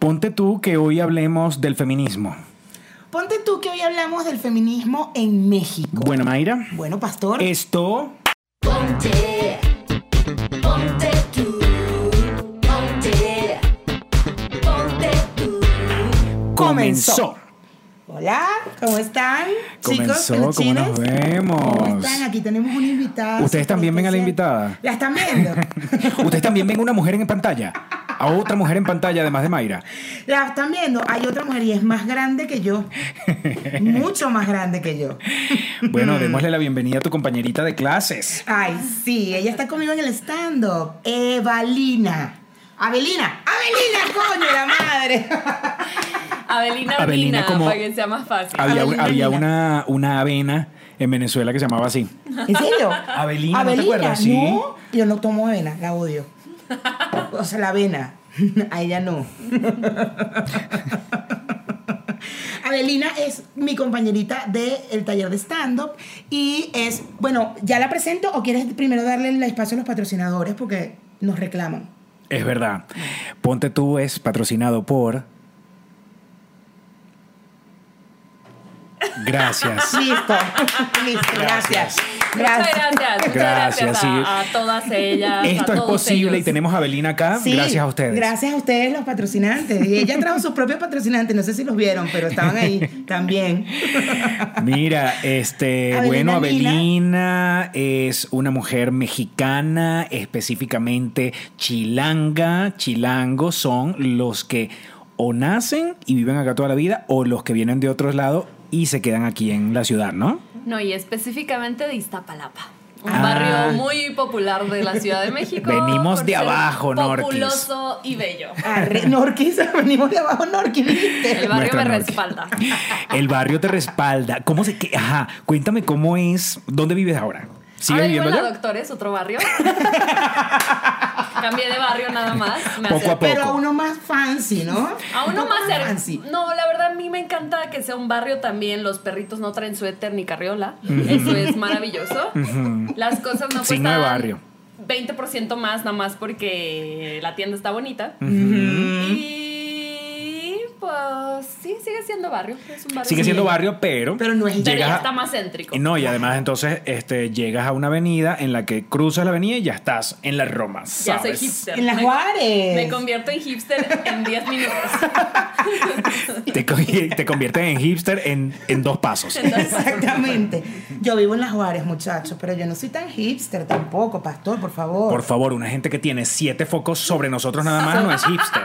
Ponte tú que hoy hablemos del feminismo. Ponte tú que hoy hablamos del feminismo en México. Bueno, Mayra. Bueno, pastor. Esto Ponte, ponte tú, ponte, ponte tú. comenzó. Hola, ¿cómo están? Comenzó, chicos, ¿cómo nos vemos? ¿Cómo están? Aquí tenemos una invitada. ¿Ustedes también ven a la invitada? ¿La están viendo? Ustedes también ven una mujer en pantalla. A otra mujer en pantalla, además de Mayra. ¿La están viendo? Hay otra mujer y es más grande que yo. Mucho más grande que yo. Bueno, démosle la bienvenida a tu compañerita de clases. Ay, sí, ella está conmigo en el stand-up. Evalina. Abelina. Abelina, coño, la madre. Avelina, Avelina, Avelina, como- para que sea más fácil. Había, Avelina. había una, una avena en Venezuela que se llamaba así. ¿En serio? Avelina, ¿no te acuerdas? Sí. No, yo no tomo avena, la odio. O sea, la avena. A ella no. Avelina es mi compañerita del taller de stand-up y es, bueno, ¿ya la presento o quieres primero darle el espacio a los patrocinadores porque nos reclaman? Es verdad. Ponte tú es patrocinado por. Gracias. Listo, listo, gracias. Gracias. Muchas Gracias, gracias, a, a todas ellas. Esto a es todos posible y tenemos a Belina acá Sí, gracias a ustedes. Gracias a ustedes los patrocinantes. Y ella trajo sus propios patrocinantes, no sé si los vieron, pero estaban ahí también. Mira, este, bueno, Mina. Avelina es una mujer mexicana, específicamente chilanga. Chilangos son los que o nacen y viven acá toda la vida o los que vienen de otros lados y se quedan aquí en la ciudad, ¿no? No, y específicamente de Iztapalapa. Un Ah. barrio muy popular de la Ciudad de México. Venimos de abajo, Norquis. Populoso y bello. Arre, Norquis, venimos de abajo, Norquis. El barrio Nuestra me Norquis. respalda. El barrio te respalda. ¿Cómo se qué? Ajá, cuéntame cómo es, ¿dónde vives ahora? ¿Sigues Ahora vivo viviendo en la allá? Doctores, otro barrio. Cambié de barrio nada más. Me Poco a poco. Pero a uno más fancy, ¿no? A Un uno más cerca. fancy. No, la verdad a mí me encanta que sea un barrio también. Los perritos no traen suéter ni carriola. Eso es maravilloso. Las cosas no Signo de cuestan barrio. 20% más nada más porque la tienda está bonita. Y sí, sigue siendo barrio. Es un barrio. Sigue siendo barrio, pero, Pero no es- Pero llegas ya a- está más céntrico. No, y además entonces este, llegas a una avenida en la que cruzas la avenida y ya estás en la Roma. Ya soy hipster. En las Juárez. Me convierto en hipster en 10 minutos. Te, te conviertes en hipster en, en dos pasos. Exactamente. Yo vivo en las Juárez, muchachos, pero yo no soy tan hipster tampoco, pastor, por favor. Por favor, una gente que tiene siete focos sobre nosotros nada más no es hipster.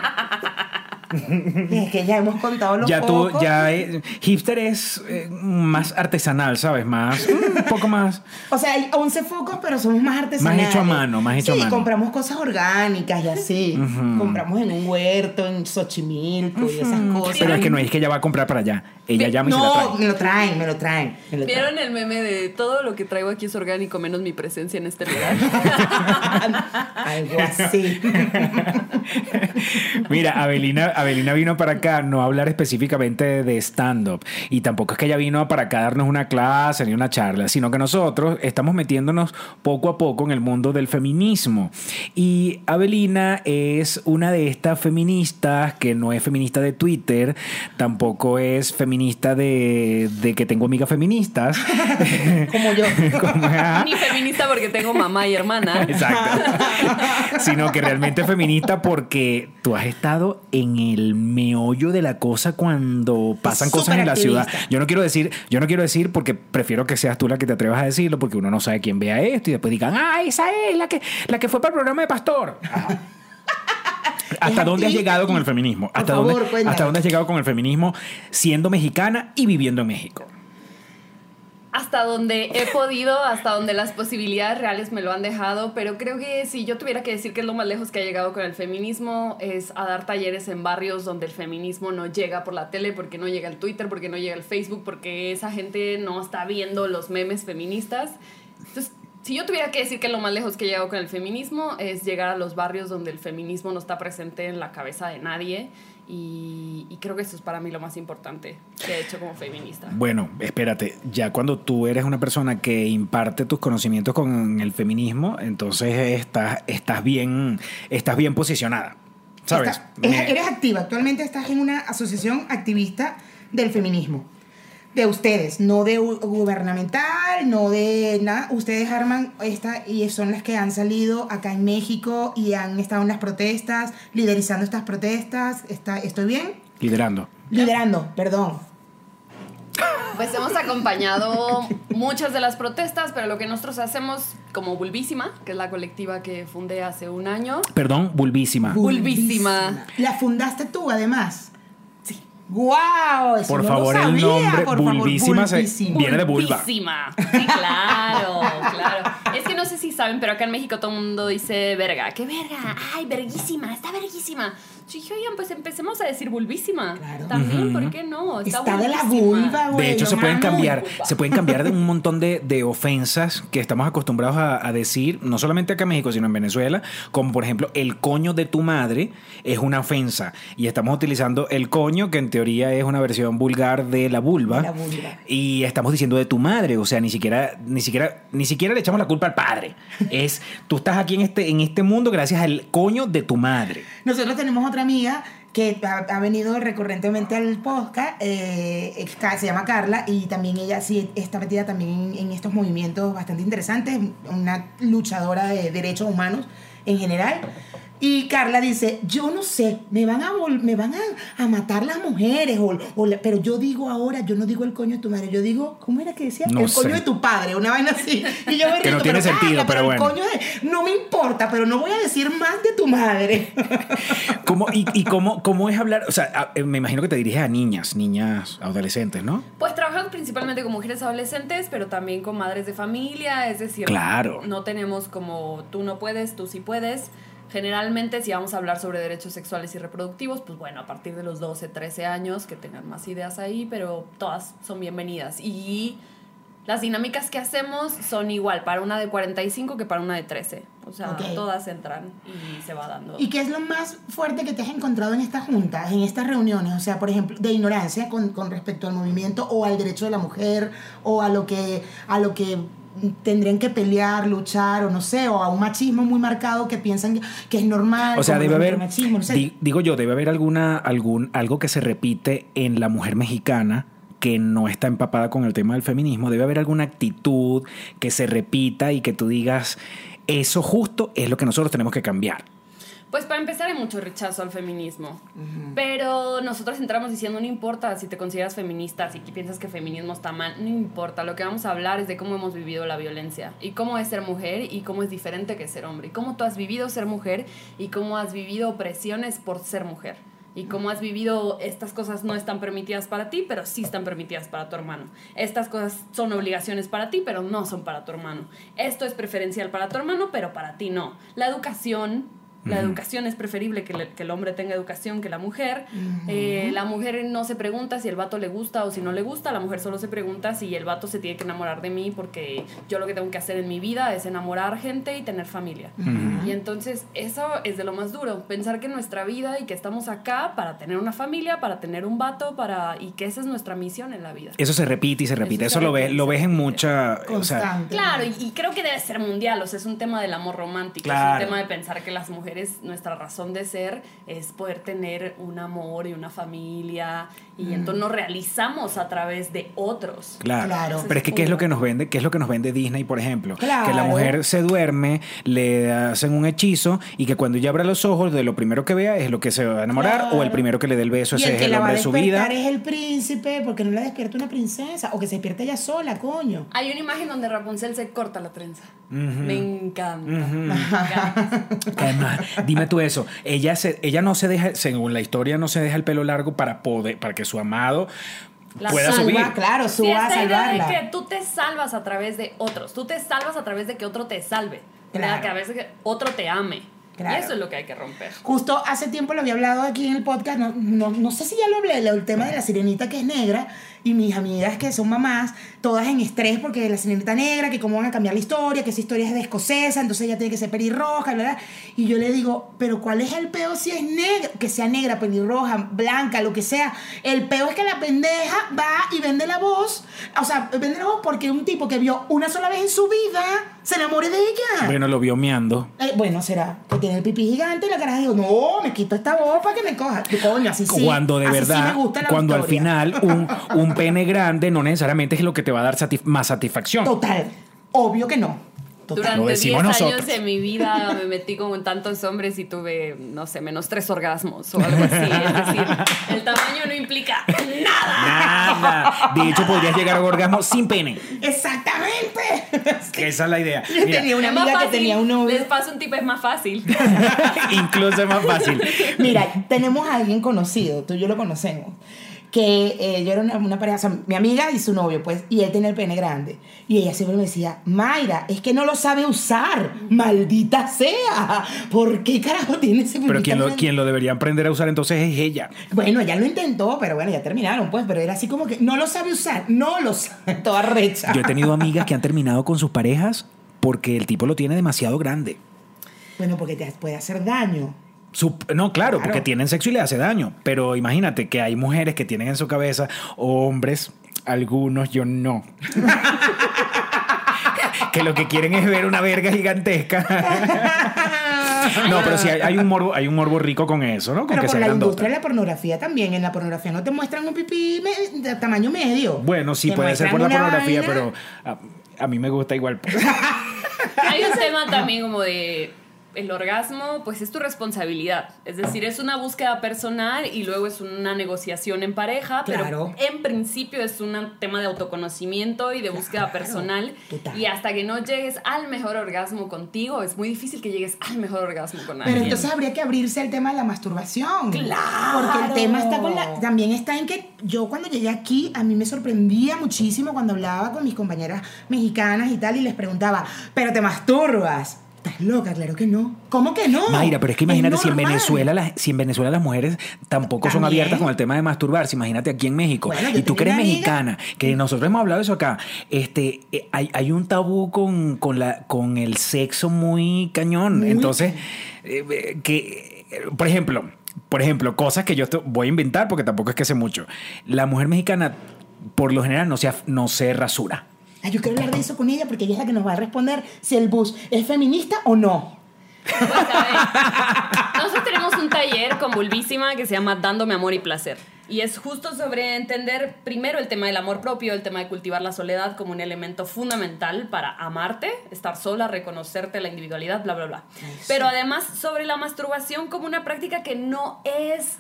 Es que ya hemos contado los Ya tú, pocos. ya eh, hipster es eh, más artesanal, ¿sabes? Más, un poco más. O sea, hay 11 focos, pero somos más artesanales. Más hecho a mano, más hecho a sí, mano. compramos cosas orgánicas y así. Compramos en un huerto, en Xochimilco y esas cosas. Pero es que no es que ella va a comprar para allá. Ella llama y se la No, trae. me lo traen, me lo traen. me lo traen. ¿Vieron el meme de todo lo que traigo aquí es orgánico menos mi presencia en este lugar? Algo así. Mira, Avelina, Avelina vino para acá no a hablar específicamente de stand-up. Y tampoco es que ella vino para acá a darnos una clase ni una charla, sino que nosotros estamos metiéndonos poco a poco en el mundo del feminismo. Y Avelina es una de estas feministas que no es feminista de Twitter, tampoco es feminista de, de que tengo amigas feministas. Como yo. Como, ah, Ni feminista porque tengo mamá y hermana. Exacto. Sino que realmente feminista porque tú has estado en el meollo de la cosa cuando pasan cosas en la ciudad. Yo no quiero decir, yo no quiero decir porque prefiero que seas tú la que te atrevas a decirlo porque uno no sabe quién vea esto y después digan, ah, esa es la que, la que fue para el programa de Pastor. Ajá. ¿Hasta dónde has llegado con el feminismo? ¿Hasta, favor, dónde. ¿Hasta dónde has llegado con el feminismo siendo mexicana y viviendo en México? Hasta donde he podido, hasta donde las posibilidades reales me lo han dejado, pero creo que si yo tuviera que decir que es lo más lejos que ha llegado con el feminismo, es a dar talleres en barrios donde el feminismo no llega por la tele, porque no llega el Twitter, porque no llega el Facebook, porque esa gente no está viendo los memes feministas. Entonces, si yo tuviera que decir que lo más lejos que he llegado con el feminismo es llegar a los barrios donde el feminismo no está presente en la cabeza de nadie. Y, y creo que eso es para mí lo más importante que he hecho como feminista. Bueno, espérate, ya cuando tú eres una persona que imparte tus conocimientos con el feminismo, entonces estás, estás, bien, estás bien posicionada. ¿sabes? Está- eres, Me- eres activa. Actualmente estás en una asociación activista del feminismo. De ustedes, no de gu- gubernamental, no de nada. Ustedes arman esta y son las que han salido acá en México y han estado en las protestas, liderizando estas protestas. Está, ¿Estoy bien? Liderando. Liderando, perdón. Pues hemos acompañado muchas de las protestas, pero lo que nosotros hacemos como Bulbísima, que es la colectiva que fundé hace un año, Perdón, bulbísima. Bulbísima. La fundaste tú, además. ¡Wow! Eso Por no lo favor, el nombre por favor, Bulbísima. Viene de vulva. Bulbísima. Sí, claro, claro. Es que no sé si saben, pero acá en México todo el mundo dice verga. ¿Qué verga? Ay, verguísima, está verguísima. Yo dije, oigan, pues empecemos a decir bulbísima. Claro. También, ¿por qué no? Está de la vulva, güey. De hecho, se pueden cambiar, se pueden cambiar de un montón de, de ofensas que estamos acostumbrados a, a decir, no solamente acá en México, sino en Venezuela, como por ejemplo, el coño de tu madre es una ofensa. Y estamos utilizando el coño, que en teoría es una versión vulgar de la vulva. De la vulva. Y estamos diciendo de tu madre. O sea, ni siquiera, ni siquiera, ni siquiera le echamos la culpa al padre. Es, tú estás aquí en este, en este mundo gracias al coño de tu madre. Nosotros tenemos otra amiga que ha, venido recurrentemente al podcast, eh, Ca- se llama Carla, y también ella sí está metida también en estos movimientos bastante interesantes, una luchadora de derechos humanos en general. Y Carla dice, yo no sé, me van a, vol- me van a, a matar las mujeres, o, o la- pero yo digo ahora, yo no digo el coño de tu madre, yo digo, ¿cómo era que decía? No el coño de tu padre, una vaina así. Y yo me Que no río, tiene pero, sentido, pero el bueno. coño de- no me importa, pero no voy a decir más de tu madre. ¿Cómo, ¿Y, y cómo, cómo es hablar? O sea, a- eh, me imagino que te diriges a niñas, niñas, adolescentes, ¿no? Pues trabajamos principalmente con mujeres adolescentes, pero también con madres de familia, es decir, Claro. no tenemos como tú no puedes, tú sí puedes. Generalmente, si vamos a hablar sobre derechos sexuales y reproductivos, pues bueno, a partir de los 12, 13 años, que tengan más ideas ahí, pero todas son bienvenidas. Y las dinámicas que hacemos son igual para una de 45 que para una de 13. O sea, Ok. todas entran y se va dando. ¿Y qué es lo más fuerte que te has encontrado en estas juntas, en estas reuniones? O sea, por ejemplo, de ignorancia con, con respecto al movimiento o al derecho de la mujer o a lo que a lo que tendrían que pelear, luchar o no sé, o a un machismo muy marcado que piensan que es normal. O sea, debe haber, machismo, no sé. di- digo yo, debe haber alguna, algún, algo que se repite en la mujer mexicana que no está empapada con el tema del feminismo. Debe haber alguna actitud que se repita y que tú digas, eso justo es lo que nosotros tenemos que cambiar. Pues para empezar hay mucho rechazo al feminismo. Pero nosotros entramos diciendo, no importa si te consideras feminista, si piensas que feminismo está mal, no importa. Lo que vamos a hablar es de cómo hemos vivido la violencia y cómo es ser mujer y cómo es diferente que ser hombre. Y cómo tú has vivido ser mujer y cómo has vivido opresiones por ser mujer. Y cómo has vivido estas cosas no están permitidas para ti, pero sí están permitidas para tu hermano. Estas cosas son obligaciones para ti, pero no son para tu hermano. Esto es preferencial para tu hermano, pero para ti no. La educación la educación es preferible que, le- que el hombre tenga educación que la mujer. Eh, la mujer no se pregunta si el vato le gusta o si no le gusta. La mujer solo se pregunta si el vato se tiene que enamorar de mí porque yo lo que tengo que hacer en mi vida es enamorar gente y tener familia. Y entonces eso es de lo más duro. Pensar que nuestra vida y que estamos acá para tener una familia, para tener un vato, para y que esa es nuestra misión en la vida. Eso se repite y se repite. Eso, se lo, ves, lo ves en mucha... O sea, Constante. Claro, y, y creo que debe ser mundial, o sea, es un tema del amor romántico, Claro. es un tema de pensar que las mujeres, nuestra razón de ser es poder tener un amor y una familia, y entonces nos realizamos a través de otros. Claro. Claro. Pero es que ¿qué es lo que nos vende? ¿Qué es lo que nos vende Disney, por ejemplo? Claro. Que la mujer se duerme, le hacen un hechizo y que cuando ella abra los ojos, de lo primero que vea es lo que se va a enamorar Claro. o el primero que le dé el beso, y ese el es el la va a hombre de su vida. es el príncipe, porque no la despierta una princesa, o que se despierta ella sola, coño. Hay una imagen donde Rapunzel se corta la trenza. Me encanta. Me encanta. Además, dime tú eso. Ella, se, ella no se deja, según la historia, no se deja el pelo largo para poder, para que su amado La pueda salva, subir. claro, Sí, suba a idea de salvarla. que tú te salvas a través de otros, tú te salvas a través de que otro te salve, Claro. ¿verdad? que a veces que otro te ame. Claro. Y eso es lo que hay que romper. Justo hace tiempo lo había hablado aquí en el podcast, no, no, no sé si ya lo hablé, el tema de la sirenita que es negra y mis amigas que son mamás, todas en estrés porque la sirenita negra, que cómo van a cambiar la historia, que esa historia es de escocesa, entonces ella tiene que ser pelirroja, ¿verdad? Y yo le digo, pero ¿cuál es el peo si es negra? Que sea negra, pelirroja, blanca, lo que sea. El peo es que la pendeja va y vende la voz, o sea, vende la voz porque un tipo que vio una sola vez en su vida Se enamore de ella. Bueno, lo vio meando. Eh, bueno, será que tiene el pipí gigante y la cara dijo, no, me quito esta voz para que me coja. Coño, así sí. cuando de así sí verdad, me gusta la cuando al final un, un pene grande no necesariamente es lo que te va a dar satif- más satisfacción. Total. Obvio que no. Total. Durante 10 decimos años nosotros. de mi vida me metí con tantos hombres y tuve, no sé, menos tres orgasmos o algo así. Es decir, el tamaño no implica nada. Nada. De hecho, podrías llegar a un orgasmo sin pene. Exactamente. Que esa es la idea. Yo Mira, tenía una Es amiga que tenía un novio. Les paso un tip, es más fácil. incluso es más fácil. Mira, tenemos a alguien conocido, tú y yo lo conocemos, que eh, yo era una, una pareja, o sea, mi amiga y su novio, pues, y él tenía el pene grande. Y ella siempre me decía, Mayra, es que no lo sabe usar, maldita sea. ¿Por qué carajo tiene ese Pero pipí quien lo, grande?" quien lo debería aprender a usar entonces es ella. Bueno, ella lo intentó, pero bueno, ya terminaron, pues, pero era así como que no lo sabe usar, no lo sabe, toda recha. Yo he tenido amigas que han terminado con sus parejas porque el tipo lo tiene demasiado grande. Bueno, porque te puede hacer daño. No, claro, Claro. porque tienen sexo y le hace daño. Pero imagínate que hay mujeres que tienen en su cabeza, o hombres, algunos, yo no. que lo que quieren es ver una verga gigantesca. no, pero sí hay, hay un morbo, hay un morbo rico con eso, ¿no? Con Pero que por la industria de la pornografía también. En la pornografía no te muestran un pipí me- de tamaño medio. Bueno, sí Te puede ser por la pornografía, vaina. pero a, a mí me gusta igual. Hay un tema también como de el orgasmo, pues es tu responsabilidad. Es decir, es una búsqueda personal y luego es una negociación en pareja, Claro. pero en principio es un tema de autoconocimiento y de búsqueda personal. total. Y hasta que no llegues al mejor orgasmo contigo, es muy difícil que llegues al mejor orgasmo con Pero alguien. entonces habría que abrirse al tema de la masturbación. ¡Claro! Porque el tema está con la. También está en que yo cuando llegué aquí, a mí me sorprendía muchísimo cuando hablaba con mis compañeras mexicanas y tal, y les preguntaba, ¿pero te masturbas? ¿Estás loca? Claro que no. ¿Cómo que no? Mayra, pero es que imagínate si en. Venezuela las, si en Venezuela las mujeres tampoco son abiertas con el tema de masturbarse, imagínate aquí en México. Bueno, y tú que eres amiga- mexicana, que nosotros hemos hablado de eso acá, este, eh, hay, hay un tabú con, con, la, con el sexo muy cañón. Muy Entonces, eh, que, por ejemplo, por ejemplo, cosas que yo voy a inventar porque tampoco es que sé mucho. La mujer mexicana, por lo general, no se, no se rasura. Ay, yo quiero hablar de eso con ella porque ella es la que nos va a responder si el bus es feminista o no. Pues, nosotros tenemos un taller con Bulbísima que se llama Dándome Amor y Placer. Y es justo sobre entender primero el tema del amor propio, el tema de cultivar la soledad como un elemento fundamental para amarte, estar sola, reconocerte la individualidad, bla, bla, bla. Pero además sobre la masturbación como una práctica que no es,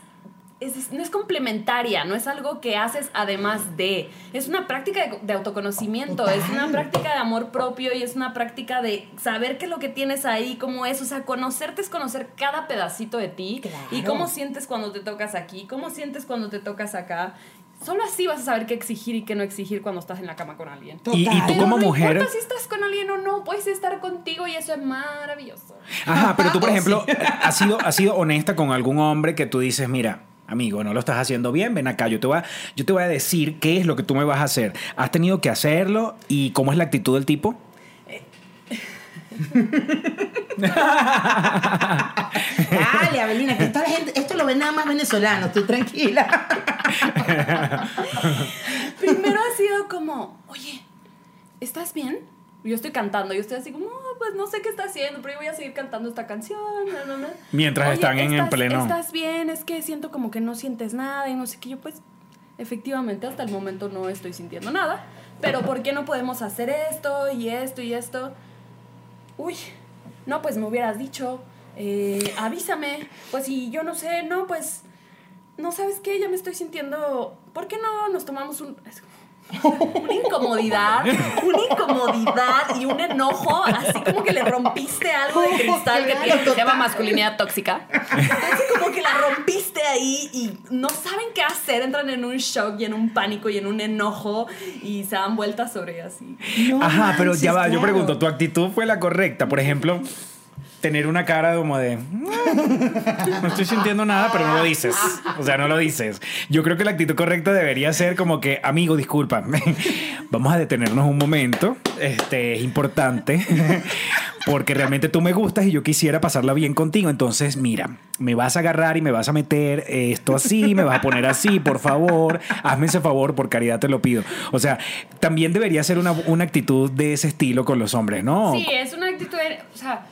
es- no es complementaria, no es algo que haces además de. Es una práctica de, de autoconocimiento, es una práctica de amor propio y es una práctica de saber qué es lo que tienes ahí, cómo es. O sea, conocerte es conocer cada pedacito de ti y Claro. cómo sientes cuando te tocas aquí, cómo sientes cuando te tocas acá. Solo así vas a saber qué exigir y qué no exigir cuando estás en la cama con alguien. Y, y tú como no mujer... importa si estás con alguien o no, puedes estar contigo y eso es maravilloso. Ajá, pero tú, por ejemplo, has sido, has sido honesta con algún hombre que tú dices, mira, amigo, no lo estás haciendo bien, ven acá, yo te, voy a, yo te voy a decir qué es lo que tú me vas a hacer. ¿Has tenido que hacerlo y cómo es la actitud del tipo? Dale, Abelina, que esta gente, esto lo ven nada más venezolanos, estoy tranquila. Primero ha sido como, oye, ¿estás bien? Yo estoy cantando, yo estoy así como, "Oh, pues no sé qué está haciendo, pero yo voy a seguir cantando esta canción. bla". Mientras están en- ¿estás- pleno- Estás bien, es que siento como que no sientes nada y no sé qué. Yo, pues, efectivamente, hasta el momento no estoy sintiendo nada. Pero ¿por qué no podemos hacer esto y esto y esto? Uy, no, pues me hubieras dicho, eh, avísame. Pues si yo no sé, no, pues, no sabes qué, ya me estoy sintiendo. ¿Por qué no nos tomamos un. Una incomodidad, una incomodidad y un enojo, así como que le rompiste algo de cristal que tiene, se llama masculinidad tóxica. Entonces como que la rompiste ahí y no saben qué hacer, entran en un shock y en un pánico y en un enojo y se dan vueltas sobre así. No Ajá, pero ya va, yo pregunto, ¿tu actitud fue la correcta? Por ejemplo, tener una cara como de... "Mm, No estoy sintiendo nada, pero no lo dices. O sea, no lo dices. Yo creo que la actitud correcta debería ser como que, amigo, disculpa, vamos a detenernos un momento. Este, es importante. porque realmente tú me gustas y yo quisiera pasarla bien contigo. Entonces, mira, me vas a agarrar y me vas a meter esto así, me vas a poner así, por favor, hazme ese favor, por caridad te lo pido. O sea, también debería ser una, una actitud de ese estilo con los hombres, ¿no? Sí, es una actitud, de- o sea,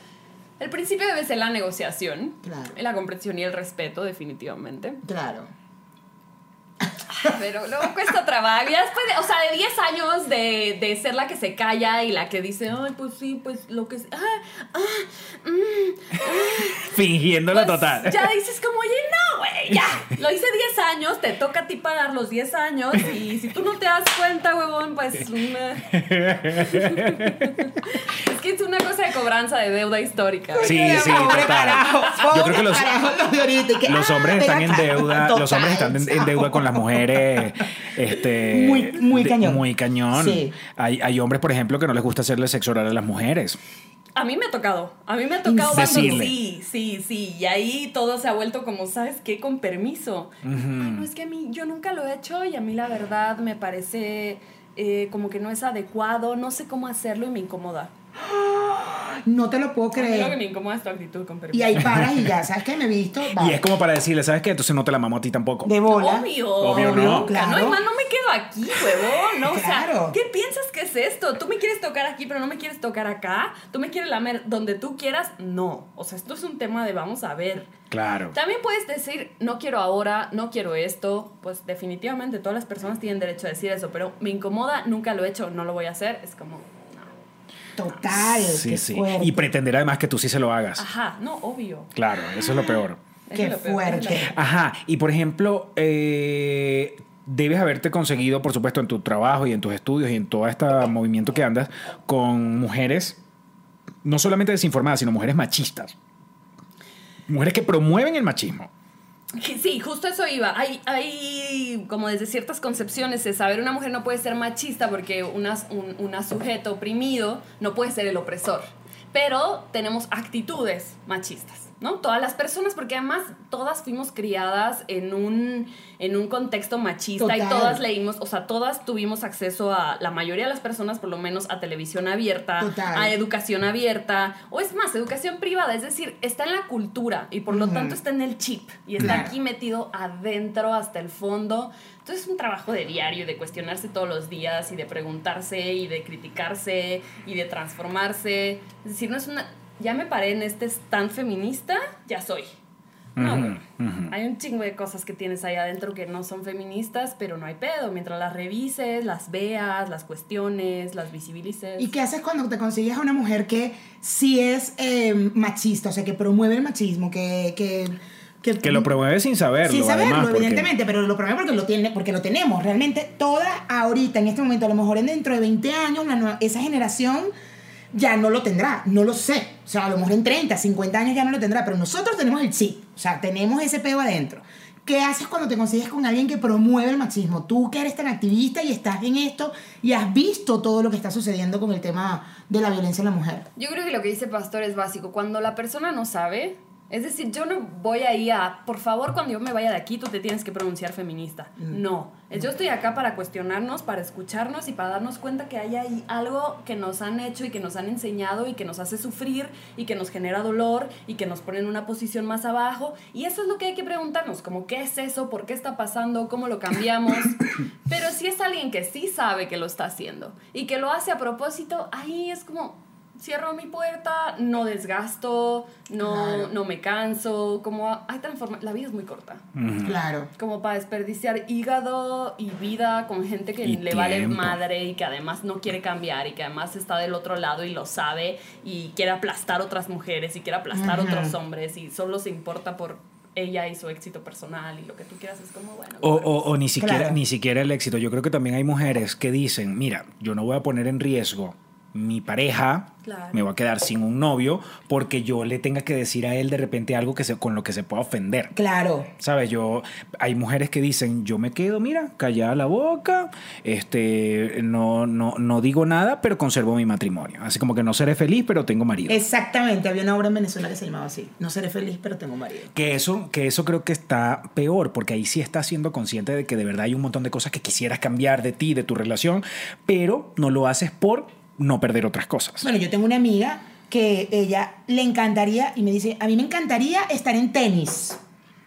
el principio debe ser la negociación, Claro. la comprensión y el respeto, definitivamente. Claro. Pero luego cuesta trabajo. Ya después, de, o sea, de 10 años de, de ser la que se calla y la que dice, ay, pues sí, pues lo que... es- Ah, ah, mm, Fingiéndola pues, total. Ya dices como, oye, no, güey, ya. Lo hice 10 años, te toca a ti pagar los 10 años y si tú no te das cuenta, huevón, pues... mm, es que es una cosa de cobranza de deuda histórica. Sí, sí, Pobre total. carajo, Yo creo que los, carajo, los de ahorita, y que, los ah, hombres ven están en deuda, los hombres están en, en deuda con las mujeres, este, Muy- muy de- cañón. muy cañón. Sí. Hay, hay hombres, por ejemplo, que no les gusta hacerle sexo oral a las mujeres. A mí me ha tocado. A mí me ha tocado cuando sí, sí, sí. Y ahí todo se ha vuelto como, ¿sabes qué? Con permiso. Ay, no, es que a mí, yo nunca lo he hecho y a mí la verdad me parece eh, como que no es adecuado. No sé cómo hacerlo y me incomoda. No te lo puedo mí lo que creer. me incomoda es tu actitud con permiso. Y ahí paras y ya, ¿sabes qué? Me he visto. Y es como para decirle, ¿sabes qué? Entonces no te la mamo a ti tampoco. De bola. Obvio. Obvio, ¿no? Nunca, Claro. No, más no me quedo aquí, huevón. ¿no? O sea, Claro. ¿qué piensas que es esto? ¿Tú me quieres tocar aquí, pero no me quieres tocar acá? ¿Tú me quieres lamer donde tú quieras? No. O sea, esto es un tema de vamos a ver. Claro. También puedes decir, no quiero ahora, no quiero esto. Pues definitivamente todas las personas tienen derecho a decir eso, pero me incomoda, nunca lo he hecho, no lo voy a hacer. Es como. Total. Sí, qué sí. fuerte. Y pretender además que tú sí se lo hagas. Ajá, no, obvio. Claro, eso es lo peor. Qué es lo peor, fuerte. Ajá, y por ejemplo, eh, debes haberte conseguido, por supuesto, en tu trabajo y en tus estudios y en todo este movimiento que andas con mujeres, no solamente desinformadas, sino mujeres machistas. Mujeres que promueven el machismo. Sí, justo eso iba. Hay, hay como desde ciertas concepciones de saber una mujer no puede ser machista porque una, un una sujeto oprimido no puede ser el opresor. Pero tenemos actitudes machistas, ¿no? Todas las personas, porque además todas fuimos criadas en un, en un contexto machista y todas leímos, o sea, todas tuvimos acceso a, la mayoría de las personas por lo menos, a televisión abierta, Total. a educación abierta, o es más, educación privada, es decir, está en la cultura y por lo tanto está en el chip y está Claro. aquí metido adentro hasta el fondo. Entonces es un trabajo de diario, de cuestionarse todos los días y de preguntarse y de criticarse y de transformarse. Es decir, no es una... Ya me paré en este stand feminista, ya soy. No, Ujú, bueno, ujú. hay un chingo de cosas que tienes ahí adentro que no son feministas, pero no hay pedo. Mientras las revises, las veas, las cuestiones, las visibilices. ¿Y qué haces cuando te consigues a una mujer que sí es eh, machista, o sea, que promueve el machismo, que... que Que lo promueve sin saberlo. Sin saberlo, además, porque- evidentemente, pero lo promueve porque lo, tiene, porque lo tenemos. Realmente, todas ahorita, en este momento, a lo mejor en dentro de 20 años, la nueva- esa generación ya no lo tendrá, no lo sé. O sea, a lo mejor en 30, 50 años ya no lo tendrá, pero nosotros tenemos el chip, o sea, tenemos ese pedo adentro. ¿Qué haces cuando te consigues con alguien que promueve el machismo? Tú que eres tan activista y estás en esto y has visto todo lo que está sucediendo con el tema de la violencia en la mujer. Yo creo que lo que dice Pastor es básico. Cuando la persona no sabe, es decir, yo no voy ahí a, por favor, cuando yo me vaya de aquí, tú te tienes que pronunciar feminista. No. Yo estoy acá para cuestionarnos, para escucharnos y para darnos cuenta que hay ahí algo que nos han hecho y que nos han enseñado y que nos hace sufrir y que nos genera dolor y que nos pone en una posición más abajo. Y eso es lo que hay que preguntarnos, como qué es eso, por qué está pasando, cómo lo cambiamos. Pero si es alguien que sí sabe que lo está haciendo y que lo hace a propósito, ahí es como, cierro mi puerta, no desgasto, no, Claro. no me canso, como hay transforma la vida es muy corta. Ujú. Claro. Como para desperdiciar hígado y vida con gente que Y le vale tiempo. madre y que además no quiere cambiar y que además está del otro lado y lo sabe y quiere aplastar otras mujeres y quiere aplastar otros hombres y solo se importa por ella y su éxito personal y lo que tú quieras es como bueno. O, o- o ni siquiera Claro. ni siquiera el éxito. Yo creo que también hay mujeres que dicen, mira, yo no voy a poner en riesgo mi pareja, Claro. me voy a quedar sin un novio porque yo le tenga que decir a él de repente algo que se, con lo que se pueda ofender. Claro. ¿Sabes? Yo, hay mujeres que dicen, yo me quedo, mira, callada la boca, este, no, no, no digo nada, pero conservo mi matrimonio. Así como que no seré feliz, pero tengo marido. Exactamente. Había una obra en Venezuela que se llamaba así. No seré feliz, pero tengo marido. Que eso, que eso creo que está peor, porque ahí sí estás siendo consciente de que de verdad hay un montón de cosas que quisieras cambiar de ti, de tu relación, pero no lo haces por no perder otras cosas. Bueno, yo tengo una amiga que ella le encantaría, y me dice, a mí me encantaría estar en tenis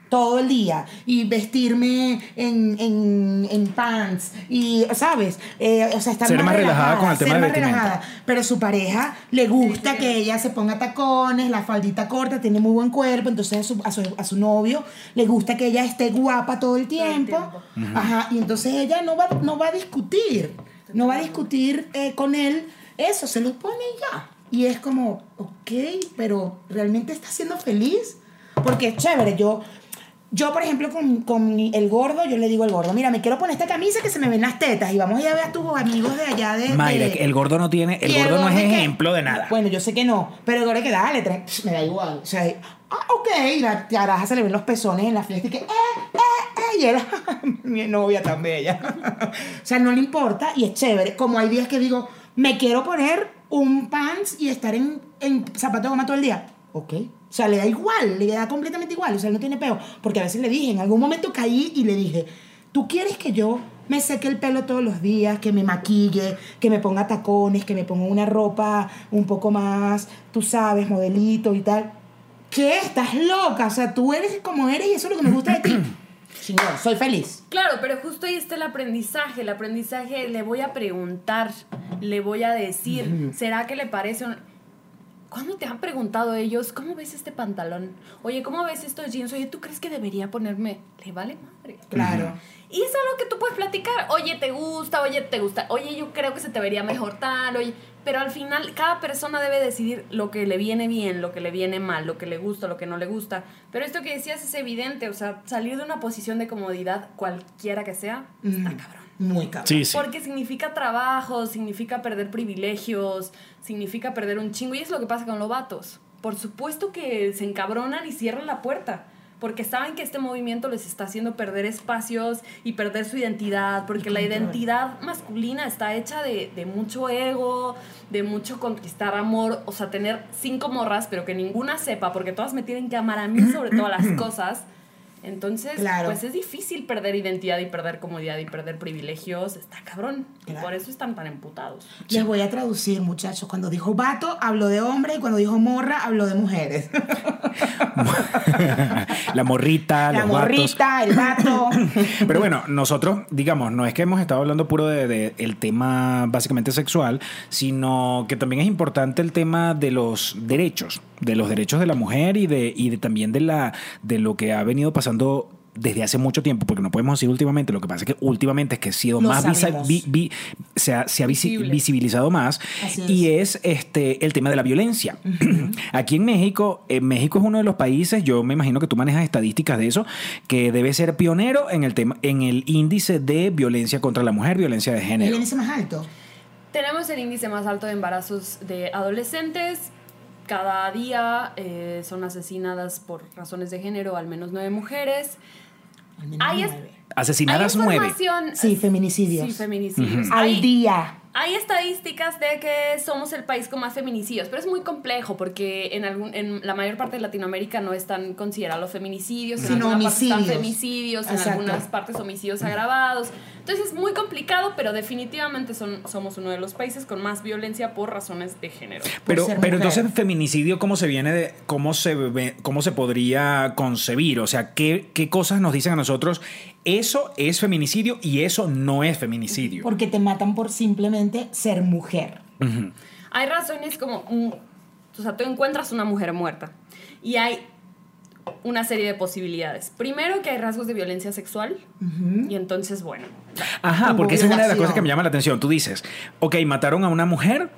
todo el día y vestirme en, en, en pants y, ¿sabes? Eh, o sea, estar Ser más relajada con el tema ser de más relajada. Pero su pareja le gusta que ella se ponga tacones, la faldita corta, tiene muy buen cuerpo, entonces a su, a su, a su novio le gusta que ella esté guapa todo el tiempo. Ajá, y entonces ella no va, no va a discutir, no va a discutir eh, con él eso, se lo pone y ya. Y es como, ok, pero ¿realmente está siendo feliz? Porque es chévere, yo... Yo, por ejemplo, con, con mi- el gordo, yo le digo al gordo, mira, me quiero poner esta camisa que se me ven las tetas y vamos a ir a ver a tus amigos de allá de... Mayra, de- el gordo no tiene, el gordo no es que- ejemplo de nada. Bueno, yo sé que no, pero el gordo que dale, tra- psh, me da igual. O sea, ah, ok, y la caraja se le ven los pezones en la fiesta y que, eh, eh, eh, y él, mi novia tan bella. o sea, no le importa y es chévere. Como hay días que digo, me quiero poner un pants y estar en, en zapato de goma todo el día. Ok. O sea, le da igual, le da completamente igual. O sea, él no tiene peo. Porque a veces le dije, en algún momento caí y le dije, ¿tú quieres que yo me seque el pelo todos los días, que me maquille, que me ponga tacones, que me ponga una ropa un poco más, tú sabes, modelito y tal? ¿Qué? ¿Estás loca? O sea, tú eres como eres y eso es lo que me gusta de ti. Chingón, soy feliz. Claro, pero justo ahí está el aprendizaje. El aprendizaje le voy a preguntar, le voy a decir, ¿será que le parece un... ¿Cuándo te han preguntado ellos, cómo ves este pantalón? Oye, ¿cómo ves estos jeans? Oye, ¿tú crees que debería ponerme? Le vale madre. Claro. Y es algo que tú puedes platicar. Oye, ¿te gusta? Oye, ¿te gusta? Oye, yo creo que se te vería mejor tal. Oye, pero al final cada persona debe decidir lo que le viene bien, lo que le viene mal, lo que le gusta, lo que no le gusta. Pero esto que decías es evidente. O sea, salir de una posición de comodidad, cualquiera que sea, está Mm. cabrón. Muy cabrón. Sí, sí. Porque significa trabajo, significa perder privilegios, significa perder un chingo. Y es lo que pasa con los vatos. Por supuesto que se encabronan y cierran la puerta. Porque saben que este movimiento les está haciendo perder espacios y perder su identidad. Porque la identidad masculina está hecha de, de mucho ego, de mucho conquistar amor. O sea, tener cinco morras, pero que ninguna sepa, porque todas me tienen que amar a mí sobre todas las cosas. Entonces, Claro. pues es difícil perder identidad y perder comodidad y perder privilegios. Está cabrón. Y por eso están tan emputados. Les voy a traducir, muchachos. Cuando dijo vato, habló de hombre y cuando dijo morra, habló de mujeres. la morrita, La los vatos. morrita, el vato. Pero bueno, nosotros, digamos, no es que hemos estado hablando puro de, de el tema básicamente sexual, sino que también es importante el tema de los derechos, de los derechos de la mujer y de, y de también de la de lo que ha venido pasando desde hace mucho tiempo, porque no podemos decir últimamente, lo que pasa es que últimamente es que ha sido Lo más visa- sabemos. vi- vi- se ha, se ha visi- visibilizado más Así y es este el tema de la violencia. Aquí en México, en México es uno de los países, yo me imagino que tú manejas estadísticas de eso, que debe ser pionero en el tema, en el índice de violencia contra la mujer, violencia de El género. índice más alto. Tenemos el índice más alto de embarazos de adolescentes. Cada día eh, son asesinadas por razones de género al menos nueve mujeres. Al menos nueve. Asesinadas Hay nueve. Sí, feminicidios. Sí, feminicidios. Al día. Hay estadísticas de que somos el país con más feminicidios, pero es muy complejo porque en, algún, en la mayor parte de Latinoamérica no están considerados los feminicidios, en Sino están homicidios. femicidios, en algunas partes homicidios agravados. Entonces es muy complicado, pero definitivamente son, somos uno de los países con más violencia por razones de género. Pero, pero entonces feminicidio, ¿cómo se viene de, cómo se ve- cómo se podría concebir? O sea, ¿qué, qué cosas nos dicen a nosotros? Eso es feminicidio y eso no es feminicidio. Porque te matan por simplemente ser mujer. Hay razones como, mm, o sea, tú encuentras una mujer muerta y hay una serie de posibilidades. Primero que hay rasgos de violencia sexual y entonces, bueno, Ajá, porque esa es una de las cosas que me llama la atención. Tú dices, ok, mataron a una mujer,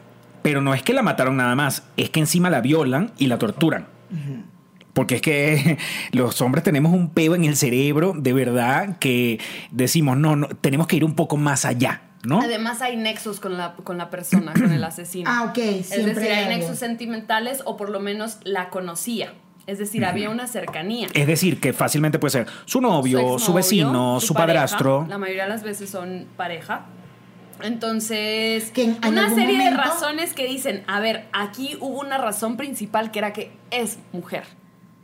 pero no es que la mataron nada más, es que encima la violan y la torturan. Porque es que los hombres tenemos un peo en el cerebro, de verdad, que decimos, no, no, tenemos que ir un poco más allá, ¿no? Además hay nexos con la, con la persona, con el asesino. Ah, ok, Es siempre decir, hay nexos sentimentales o por lo menos la conocía. Es decir, había una cercanía. Es decir, que fácilmente puede ser su novio, su, vecino, su, pareja. padrastro. La mayoría de las veces son pareja. Entonces, Que en- en una serie de razones que dicen, a ver, aquí hubo una razón principal que era que es mujer.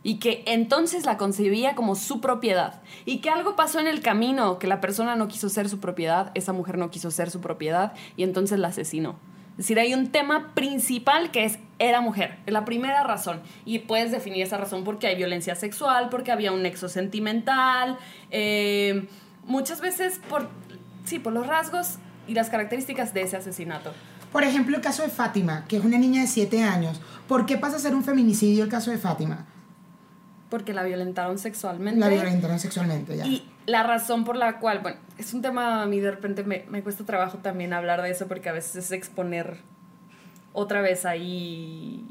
Y que entonces la concebía como su propiedad. Y que algo pasó en el camino, que la persona no quiso ser su propiedad, esa mujer no quiso ser su propiedad, y entonces la asesinó. Es decir, hay un tema principal que es era mujer, es la primera razón. Y puedes definir esa razón porque hay violencia sexual, porque había un nexo sentimental, eh, muchas veces por, sí, por los rasgos y las características de ese asesinato. Por ejemplo, el caso de Fátima, que es una niña de 7 años. ¿Por qué pasa a ser un feminicidio el caso de Fátima? Porque la violentaron sexualmente. La violentaron sexualmente, ya. Y la razón por la cual, bueno, es un tema a mí de repente me, me cuesta trabajo también hablar de eso porque a veces es exponer otra vez ahí,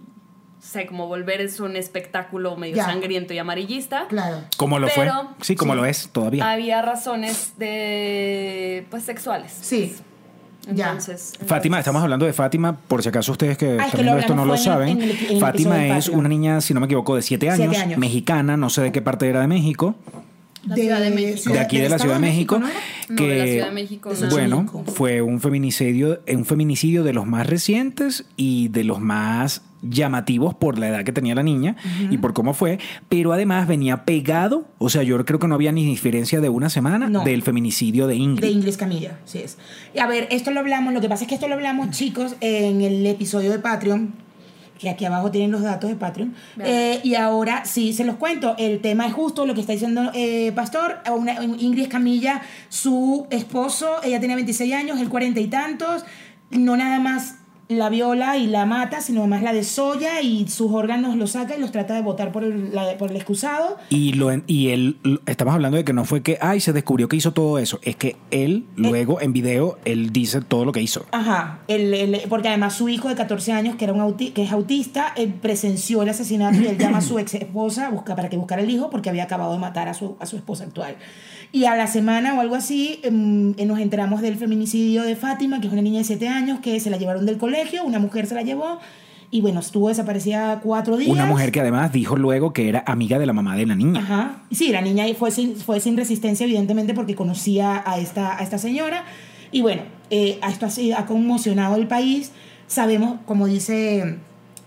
o sea, como volver es un espectáculo medio Ya. sangriento y amarillista. Claro. Como lo Pero- fue. Sí, como sí. lo es todavía. Había razones de, pues, sexuales. Sí. Ya. Entonces, Fátima, entonces- estamos hablando de Fátima, por si acaso ustedes que Ah, es que están lo viendo esto no lo saben. en el- en el episodio Fátima es una niña, si no me equivoco, de 7 años, Siete años. mexicana, no sé de qué parte era de México. La Ciudad de México. de aquí de la Ciudad de México, ¿no era? No, que de la Ciudad de México, no. bueno fue un feminicidio un feminicidio de los más recientes y de los más llamativos por la edad que tenía la niña y por cómo fue pero además venía pegado o sea yo creo que no había ni diferencia de una semana No. del feminicidio de Ingrid De Inglés Camilla, sí es. Y a ver, esto lo hablamos, lo que pasa es que esto lo hablamos, chicos, en el episodio de Patreon, que aquí abajo tienen los datos de Patreon. Eh, y ahora sí se los cuento. El tema es justo lo que está diciendo eh, Pastor. Una, Ingrid Camilla, su esposo, ella tenía 26 años, él 40 y tantos. No nada más la viola y la mata, sino además la desolla y sus órganos los saca y los trata de botar por el, la- por el excusado. y lo en- y él estamos hablando de que no fue que ay se descubrió que hizo todo eso es que él luego en video él dice todo lo que hizo Ajá, el- el- porque además su hijo de 14 años, que, era un auti- que es autista, él presenció el asesinato y él llama a su ex esposa busca, para que buscara el hijo porque había acabado de matar a su, a su esposa actual. Y a la semana o algo así em, eh, nos enteramos del feminicidio de Fátima, que es una niña de 7 años que se la llevaron del colegio, una mujer se la llevó y bueno, estuvo desaparecida cuatro días. una mujer que además dijo luego que era amiga de la mamá de la niña Ajá. Sí, la niña fue sin, fue sin resistencia, evidentemente, porque conocía a esta, a esta señora. Y bueno, eh, esto ha, ha conmocionado el país. Sabemos, como dice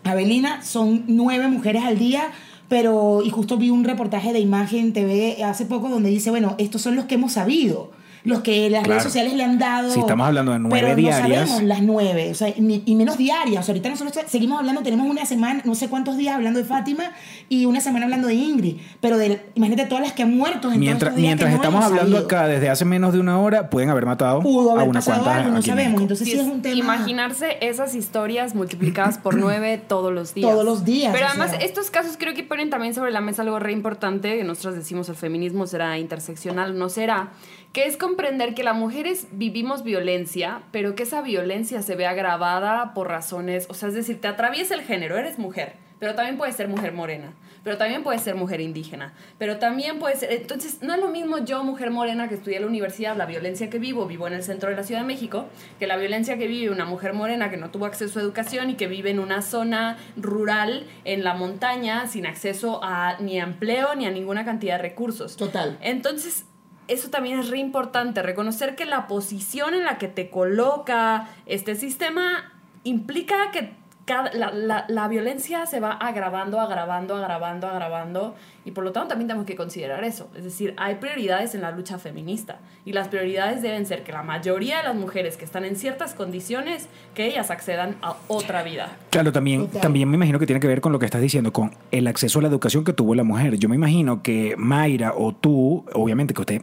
Abelina, son nueve mujeres al día. Pero, y justo vi un reportaje de Imagen TV hace poco donde dice, bueno, estos son los que hemos sabido, los que las Claro. redes sociales le han dado. Si estamos hablando de nueve pero diarias. No sabemos las nueve, o sea, ni- y menos diarias. O sea, ahorita nosotros seguimos hablando, tenemos una semana, no sé cuántos días hablando de Fátima y una semana hablando de Ingrid. Pero de, imagínate todas las que han muerto en Mientras, todos mientras no estamos hablando sabido. acá desde hace menos de una hora, pueden haber matado Pudo a haber unas pasado cuantas algo, no sabemos. Entonces sí, Sí, es un tema... Imaginarse esas historias multiplicadas por nueve todos los días. Todos los días, Pero además, sea. estos casos creo que ponen también sobre la mesa algo re importante, que nosotros decimos el feminismo será interseccional, no será, que es comprender que las mujeres vivimos violencia, pero que esa violencia se ve agravada por razones, o sea, es decir, te atraviesa el género, eres mujer, pero también puedes ser mujer morena, pero también puedes ser mujer indígena, pero también puedes ser, entonces no es lo mismo yo, mujer morena, que estudié en la universidad, la violencia que vivo, vivo en el centro de la Ciudad de México, que la violencia que vive una mujer morena que no tuvo acceso a educación y que vive en una zona rural, en la montaña, sin acceso a ni a empleo ni a ninguna cantidad de recursos. Total. Entonces, eso también es re importante, reconocer que la posición en la que te coloca este sistema implica que cada- la, la- la violencia se va agravando, agravando, agravando, agravando, y por lo tanto también tenemos que considerar eso. Es decir, hay prioridades en la lucha feminista, y las prioridades deben ser que la mayoría de las mujeres que están en ciertas condiciones, que ellas accedan a otra vida. Claro, también, también me imagino que tiene que ver con lo que estás diciendo, con el acceso a la educación que tuvo la mujer. Yo me imagino que Mayra o tú, obviamente que usted,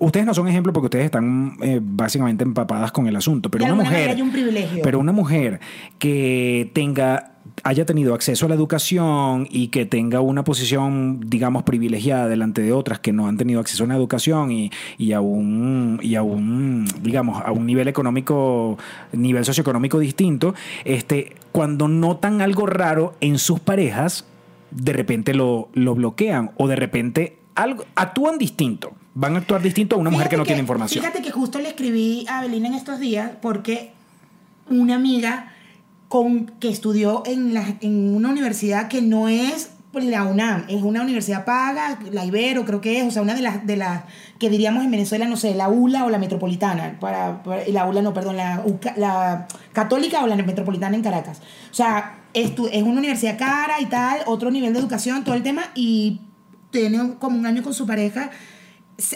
ustedes no son ejemplo porque ustedes están eh, básicamente empapadas con el asunto, pero De una mujer, hay un privilegio. pero una mujer que tenga haya tenido acceso a la educación y que tenga una posición, digamos, privilegiada delante de otras que no han tenido acceso a una educación y, y a un, y a un, digamos, a un nivel económico, nivel socioeconómico distinto, este, cuando notan algo raro en sus parejas, de repente lo, lo bloquean o de repente algo, actúan distinto. Van a actuar distinto a una mujer que no tiene información. Fíjate que justo le escribí a Belina en estos días porque una amiga con, que estudió en, la, en una universidad que no es pues, la UNAM, es una universidad paga, la Ibero creo que es, o sea, una de las, de que diríamos en Venezuela, no sé, la ULA o la Metropolitana, para, la ULA no, perdón, la, la Católica o la Metropolitana en Caracas. O sea, estu- es una universidad cara y tal, otro nivel de educación, todo el tema, y tiene como un año con su pareja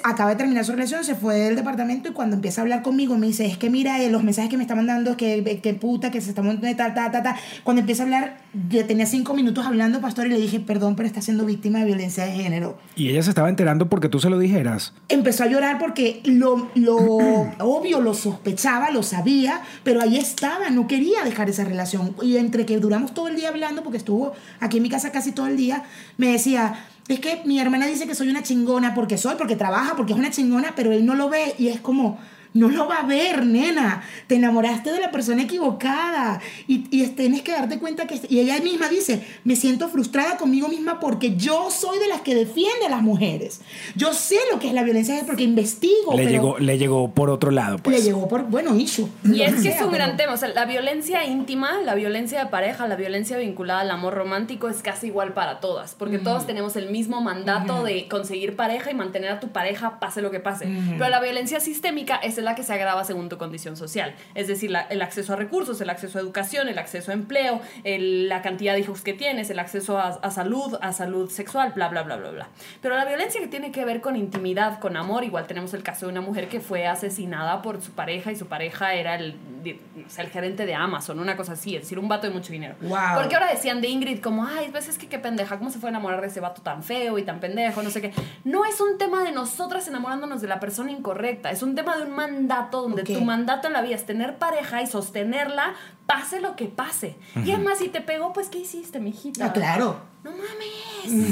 acaba de terminar su relación, se fue del departamento y cuando empieza a hablar conmigo me dice, es que mira, eh, los mensajes que me está mandando, que, que puta, que se está montando, ta, ta, ta, ta. Cuando empieza a hablar, yo tenía cinco minutos hablando, pastor, y le dije, perdón, pero está siendo víctima de violencia de género. Y ella se estaba enterando porque tú se lo dijeras. Empezó a llorar porque lo, lo obvio lo sospechaba, lo sabía, pero ahí estaba, no quería dejar esa relación. Y entre que duramos todo el día hablando, porque estuvo aquí en mi casa casi todo el día, me decía, es que mi hermana dice que soy una chingona porque soy, porque trabaja, porque es una chingona, pero él no lo ve y es como... No lo va a ver, nena. Te enamoraste de la persona equivocada. Y, y tienes que darte cuenta que... Y ella misma dice, me siento frustrada conmigo misma porque yo soy de las que defiende a las mujeres. Yo sé lo que es la violencia porque investigo. Le pero llegó, le llegó por otro lado, pues. Le llegó por, bueno, issue. Y es que es un gran tema. O sea, la violencia íntima, la violencia de pareja, la violencia vinculada al amor romántico es casi igual para todas. Porque todos tenemos el mismo mandato de conseguir pareja y mantener a tu pareja pase lo que pase. Pero la violencia sistémica es la que se agrava según tu condición social. Es decir, la- el acceso a recursos, el acceso a educación, el acceso a empleo, el- la cantidad de hijos que tienes, el acceso a, a salud, a salud sexual, bla, bla, bla, bla, bla. Pero la violencia que tiene que ver con intimidad, con amor, igual tenemos el caso de una mujer que fue asesinada por su pareja y su pareja era el, el gerente de Amazon, una cosa así, es decir, un vato de mucho dinero. Wow. Porque ahora decían de Ingrid como, ay, pues es que qué pendeja, ¿cómo se fue a enamorar de ese vato tan feo y tan pendejo, no sé qué? No es un tema de nosotras enamorándonos de la persona incorrecta, es un tema de un mandato donde tu mandato en la vida es tener pareja y sostenerla, pase lo que pase. Y además, si te pegó, pues, ¿qué hiciste, mijita? Ah, claro. No mames.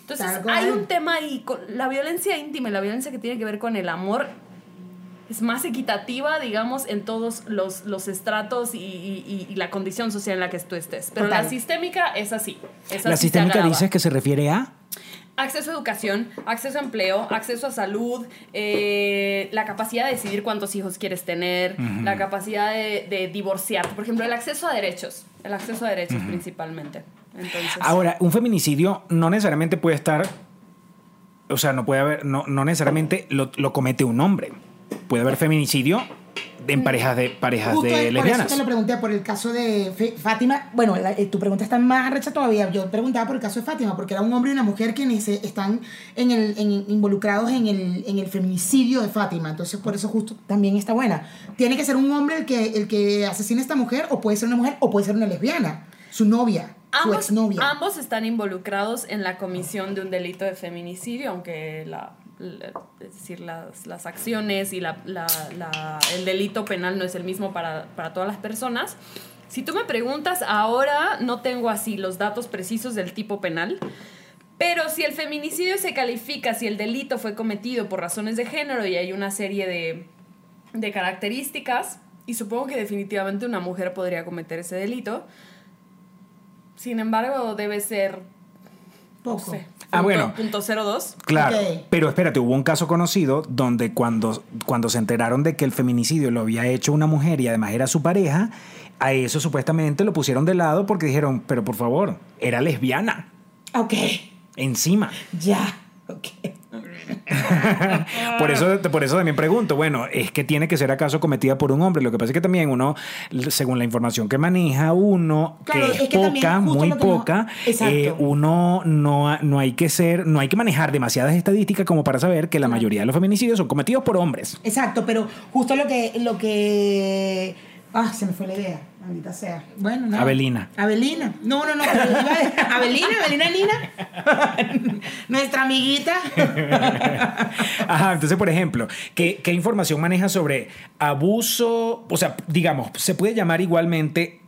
Entonces Tal cual. hay un tema ahí, con la violencia íntima y la violencia que tiene que ver con el amor es más equitativa, digamos, en todos los, los estratos y, y- y la condición social en la que tú estés. Pero Total. la sistémica es así. La sistémica dices que se refiere a. Acceso a educación, acceso a empleo, acceso a salud, eh, la capacidad de decidir cuántos hijos quieres tener, la capacidad de, de divorciarte. Por ejemplo, el acceso a derechos. El acceso a derechos principalmente. Entonces, Ahora, un feminicidio no necesariamente puede estar. O sea, no puede haber. No, no necesariamente lo, lo comete un hombre. Puede haber feminicidio en parejas de parejas Justo de por eso lesbianas. te lo pregunté por el caso de Fátima. Bueno, la- eh, tu pregunta está más arrecha todavía. Yo preguntaba por el caso de Fátima, porque era un hombre y una mujer quienes eh, están en el, en- involucrados en el, en el feminicidio de Fátima. Entonces, por eso justo también está buena. Tiene que ser un hombre el que, el que asesina a esta mujer, o puede ser una mujer, o puede ser una lesbiana, su novia, su ambos, exnovia. ambos están involucrados en la comisión de un delito de feminicidio, aunque la- es decir, las, las acciones y la, el delito penal no es el mismo para, para todas las personas. Si tú me preguntas, ahora no tengo así los datos precisos del tipo penal, pero si el feminicidio se califica, si el delito fue cometido por razones de género y hay una serie de, de características, y supongo que definitivamente una mujer podría cometer ese delito, sin embargo, debe ser, Poco. sé, Ah, punto- bueno. punto 02. Claro, pero espérate, hubo un caso conocido donde cuando, cuando se enteraron de que el feminicidio lo había hecho una mujer y además era su pareja, a eso supuestamente lo pusieron de lado porque dijeron, pero por favor, era lesbiana, Ok, encima. ya. Ok. Por eso, por eso también pregunto, bueno, ¿es que tiene que ser acaso cometida por un hombre? Lo que pasa es que también uno, según la información que maneja uno, Claro, que es, es que también poca, muy no- poca, eh, uno no, no hay que ser, no hay que manejar demasiadas estadísticas como para saber que la mayoría de los feminicidios son cometidos por hombres. Exacto, pero justo lo que, lo que. Ah, se me fue la idea. Maldita sea. Bueno, no. Abelina. Abelina. No, no, no. Abelina, Abelina Nina. Nuestra amiguita. Ajá, entonces, por ejemplo, ¿qué, qué información maneja sobre abuso? O sea, digamos, ¿se puede llamar igualmente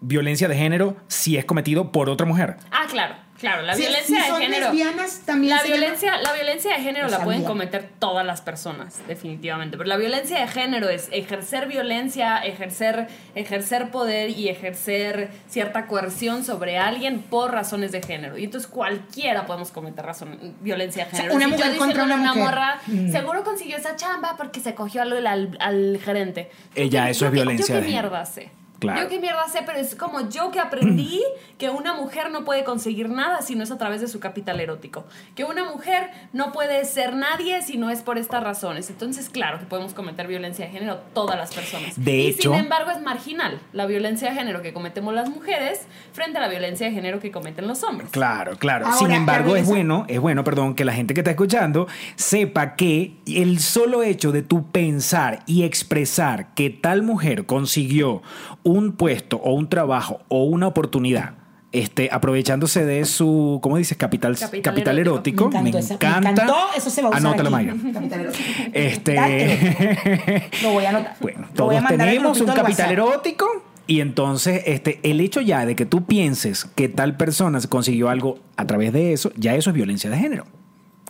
violencia de género si es cometido por otra mujer? Ah, claro, claro, la Si- violencia si de son género. lesbianas, también La llama- violencia, la violencia de género O la pueden mira. cometer todas las personas, definitivamente. Pero la violencia de género es ejercer violencia, ejercer, ejercer poder y ejercer cierta coerción sobre alguien por razones de género. Y entonces cualquiera podemos cometer razón, violencia de sea, género. una Si mujer contra una mujer. morra, Mm. seguro consiguió esa chamba porque se cogió al, al, al gerente. Ella, Yo- eso yo es violencia Yo de qué género. mierda sé. Claro. Yo qué mierda sé, pero es como yo que aprendí que una mujer no puede conseguir nada si no es a través de su capital erótico. Que una mujer no puede ser nadie si no es por estas razones. Entonces, claro que podemos cometer violencia de género todas las personas. De y hecho- sin embargo es marginal la violencia de género que cometemos las mujeres frente a la violencia de género que cometen los hombres. Claro, claro. Ahora, Sin embargo, es bueno, es bueno, perdón, que la gente que está escuchando sepa que el solo hecho de tu pensar y expresar que tal mujer consiguió un puesto o un trabajo o una oportunidad, este, aprovechándose de su, ¿cómo dices? Capital, capital, Capital erótico. Me Me encantó esa- encanta. Me encantó, eso se va a usar Anótalo. Mayra. Erótico. Este. Lo voy a anotar. Bueno, todos tenemos un capital erótico y entonces este, el hecho ya de que tú pienses que tal persona se consiguió algo a través de eso, ya eso es violencia de género.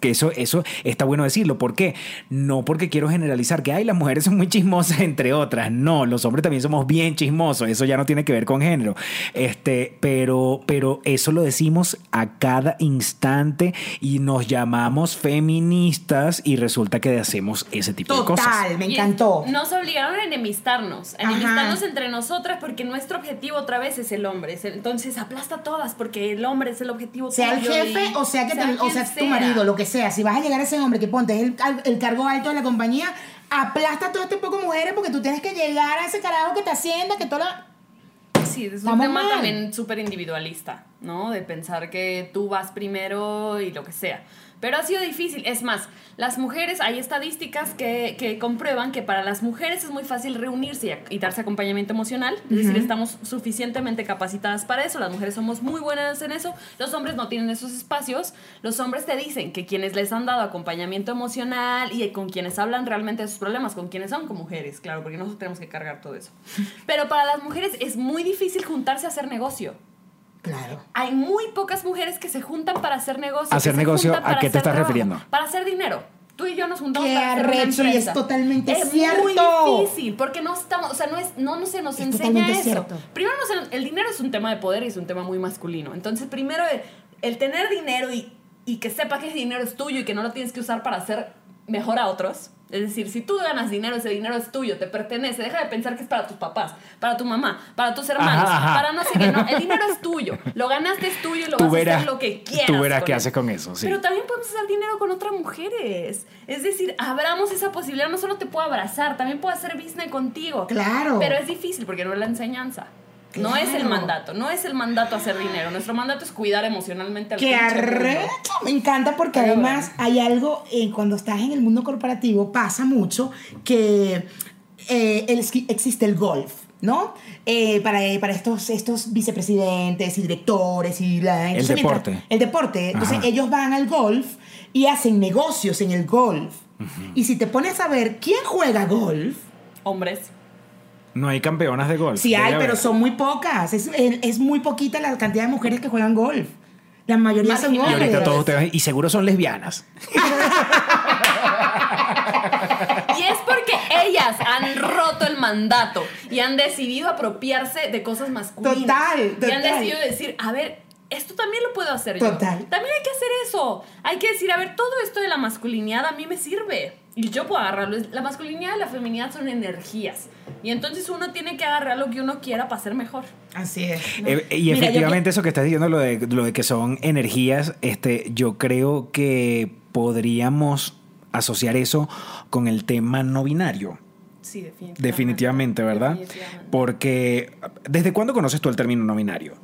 Que eso, eso está bueno decirlo. ¿Por qué? No porque quiero generalizar que ay, las mujeres son muy chismosas, entre otras. No, los hombres también somos bien chismosos. Eso ya no tiene que ver con género. Este, pero, pero eso lo decimos a cada instante y nos llamamos feministas y resulta que hacemos ese tipo de cosas. Total, me Y encantó. Nos obligaron a enemistarnos, a Ajá. enemistarnos entre nosotras porque nuestro objetivo otra vez es el hombre. Entonces aplasta a todas porque el hombre es el objetivo Sea el jefe y- o sea que te- o quien sea tu marido, lo que sea, si vas a llegar a ese hombre que ponte el, el cargo alto de la compañía, aplasta a todo este poco mujeres porque tú tienes que llegar a ese carajo que te hacienda, que toda la... Sí, es un tema mal. también súper individualista, ¿no? De pensar que tú vas primero y lo que sea. Pero ha sido difícil. Es más, las mujeres, hay estadísticas que, que comprueban que para las mujeres es muy fácil reunirse y, a- y darse acompañamiento emocional. Es decir, estamos suficientemente capacitadas para eso. Las mujeres somos muy buenas en eso. Los hombres no tienen esos espacios. Los hombres te dicen que quienes les han dado acompañamiento emocional y con quienes hablan realmente de sus problemas, con quienes son con mujeres, claro, porque nosotros tenemos que cargar todo eso. Pero para las mujeres es muy difícil juntarse a hacer negocio. Claro. Hay muy pocas mujeres que se juntan para hacer negocio. ¿Hacer negocio? ¿A qué te estás trabajo, refiriendo? Para hacer dinero. Tú y yo nos juntamos Qué para hacer una y es empresa. totalmente es cierto. muy difícil porque no estamos, o sea, no es, no, no se nos Es enseña eso. cierto. Primero, no se- el dinero es un tema de poder y es un tema muy masculino. Entonces, primero, el, el tener dinero y, y que sepa que ese dinero es tuyo y que no lo tienes que usar para hacer mejor a otros. Es decir, si tú ganas dinero, ese dinero es tuyo, te pertenece. Deja de pensar que es para tus papás, para tu mamá, para tus hermanos, Ajá, ajá. para no sé qué. No, el dinero es tuyo. Lo ganaste es tuyo y lo Tú vas a hacer lo que quieras. tú verás con qué haces con eso, sí. Pero también podemos hacer dinero con otras mujeres. Es decir, abramos esa posibilidad. No solo te puedo abrazar, también puedo hacer business contigo. Claro. Pero es difícil porque no es la enseñanza. No es el mandato, no es el mandato hacer dinero. Nuestro mandato es cuidar emocionalmente al Qué arrecho. Me encanta porque Pero además hay algo, eh, cuando estás en el mundo corporativo, pasa mucho que eh, el- existe el golf. ¿No? Eh, para, para estos, estos vicepresidentes y directores y la... entonces, mientras- deporte. el deporte. Entonces Ajá. ellos van al golf y hacen negocios en el golf. Y si te pones a ver quién juega golf, Hombres. No hay campeonas de golf. Sí hay, Debe pero haber. son muy pocas. Es, es- es muy poquita la cantidad de mujeres que juegan golf. La mayoría son Y hombres. ahorita todos ustedes, y seguro son lesbianas. Y es porque ellas han roto el mandato y han decidido apropiarse de cosas masculinas. Total, Y han total. decidido decir, a ver, esto también lo puedo hacer yo. Total. También hay que hacer eso. Hay que decir, a ver, todo esto de la masculinidad a mí me sirve. Y yo puedo agarrarlo. La masculinidad y la feminidad son energías. Y entonces uno tiene que agarrar lo que uno quiera para ser mejor. Así es. Eh, y Mira, yo efectivamente eso que estás diciendo, lo de, lo de que son energías, este, yo creo que podríamos asociar eso con el tema no binario. Sí, definitivamente. Definitivamente, ¿verdad? Definitivamente. Porque, ¿desde cuándo conoces tú el término no binario?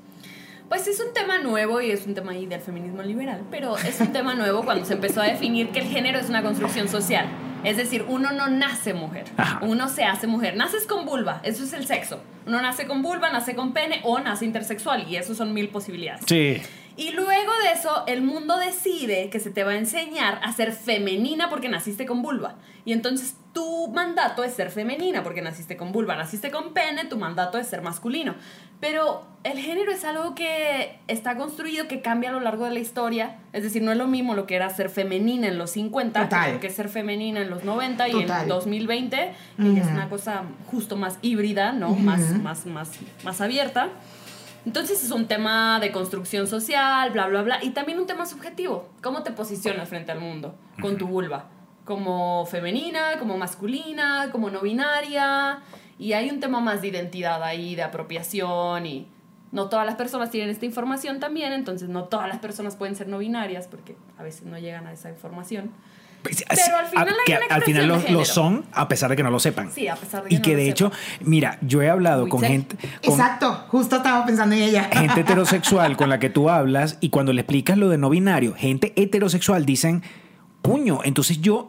Pues es un tema nuevo y es un tema ahí del feminismo liberal, pero es un tema nuevo cuando se empezó a definir que el género es una construcción social. Es decir, uno no nace mujer, Ajá. uno se hace mujer. Naces con vulva, eso es el sexo. Uno nace con vulva, nace con pene o nace intersexual y eso son mil posibilidades. Sí. Y luego de eso, el mundo decide que se te va a enseñar a ser femenina porque naciste con vulva. Y entonces tu mandato es ser femenina porque naciste con vulva. Naciste con pene, tu mandato es ser masculino. Pero el género es algo que está construido, que cambia a lo largo de la historia. Es decir, no es lo mismo lo que era ser femenina en los 50 Total. que lo que ser femenina en los 90 y en 2020. Y es una cosa justo más híbrida, ¿no? más, más, más, más abierta. Entonces es un tema de construcción social, bla, bla, bla, y también un tema subjetivo. ¿Cómo te posicionas frente al mundo con tu vulva? como femenina, como masculina, como no binaria. Y hay un tema más de identidad ahí, de apropiación y no todas las personas tienen esta información también, entonces no todas las personas pueden ser no binarias porque a veces no llegan a esa información. Pero al final que al final lo, son a pesar de que no lo sepan. Sí, a pesar de que Y no que lo de hecho, sepan. mira, yo he hablado Muy con gente con Exacto, justo estaba pensando en ella. gente heterosexual con la que tú hablas y cuando le explicas lo de no binario, gente heterosexual dicen, "Puño, entonces yo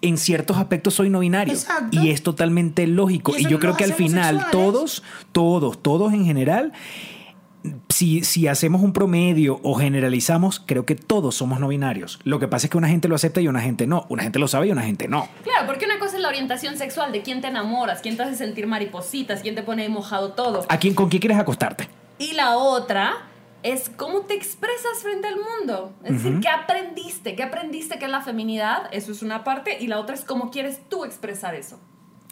en ciertos aspectos soy no binario." Exacto. Y es totalmente lógico Y yo no creo que al final todos, todos, todos en general si, si hacemos un promedio o generalizamos, creo que todos somos no binarios. Lo que pasa es que una gente lo acepta y una gente no. Una gente lo sabe y una gente no. Claro, porque una cosa es la orientación sexual, de quién te enamoras, quién te hace sentir maripositas, quién te pone mojado todo. ¿A quién, ¿Con quién quieres acostarte? Y la otra es cómo te expresas frente al mundo. Es decir, ¿qué aprendiste? ¿Qué aprendiste que es la feminidad? Eso es una parte. Y la otra es cómo quieres tú expresar eso.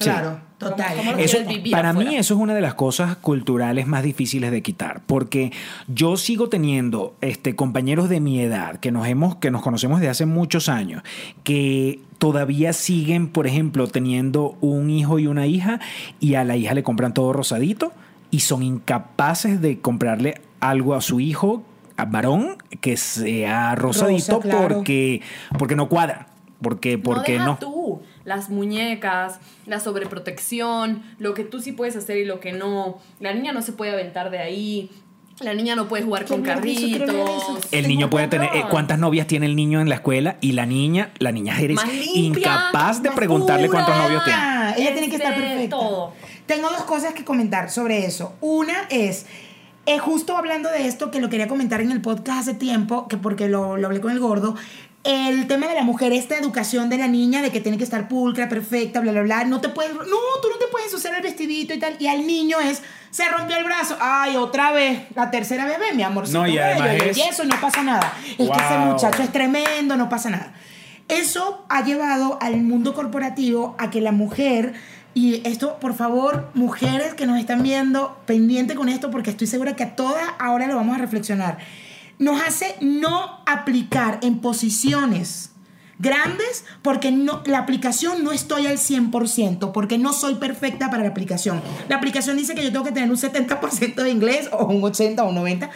Claro, total. ¿Cómo- cómo lo Eso, quieres vivir para afuera? mí eso es una de las cosas culturales más difíciles de quitar, porque yo sigo teniendo este, compañeros de mi edad que nos, hemos, que nos conocemos de hace muchos años, que todavía siguen, por ejemplo, teniendo un hijo y una hija y a la hija le compran todo rosadito y son incapaces de comprarle algo a su hijo, a varón, que sea rosadito Rosa, claro. porque, porque no cuadra. Porque, porque no no. deja tú las muñecas, la sobreprotección, lo que tú sí puedes hacer y lo que no. La niña no se puede aventar de ahí. La niña no puede jugar con carritos. El niño puede tener. eh. ¿Cuántas novias tiene el niño en la escuela? Y la niña, la niña eres Más limpia, incapaz de más preguntarle pura. cuántos novios tiene. Ella tiene que estar Este, perfecta. todo. Tengo dos cosas que comentar sobre eso. Una es, eh, justo hablando de esto, que lo quería comentar en el podcast hace tiempo, que porque lo, lo hablé con el gordo, el tema de la mujer, esta educación de la niña, de que tiene que estar pulcra, perfecta, bla, bla, bla, no te puedes, no, tú no te puedes usar el vestidito y tal, y al niño es, se rompió el brazo, ay, otra vez, la tercera bebé, mi amor, No, y además es- y eso no pasa nada. Es que ese muchacho es tremendo, no pasa nada. Eso ha llevado al mundo corporativo a que la mujer, y esto, por favor, mujeres que nos están viendo, pendiente con esto, porque estoy segura que a todas ahora lo vamos a reflexionar, nos hace no aplicar en posiciones grandes porque no, la aplicación no estoy al 100%, porque no soy perfecta para la aplicación. La aplicación dice que yo tengo que tener un 70% de inglés o un 80 o un 90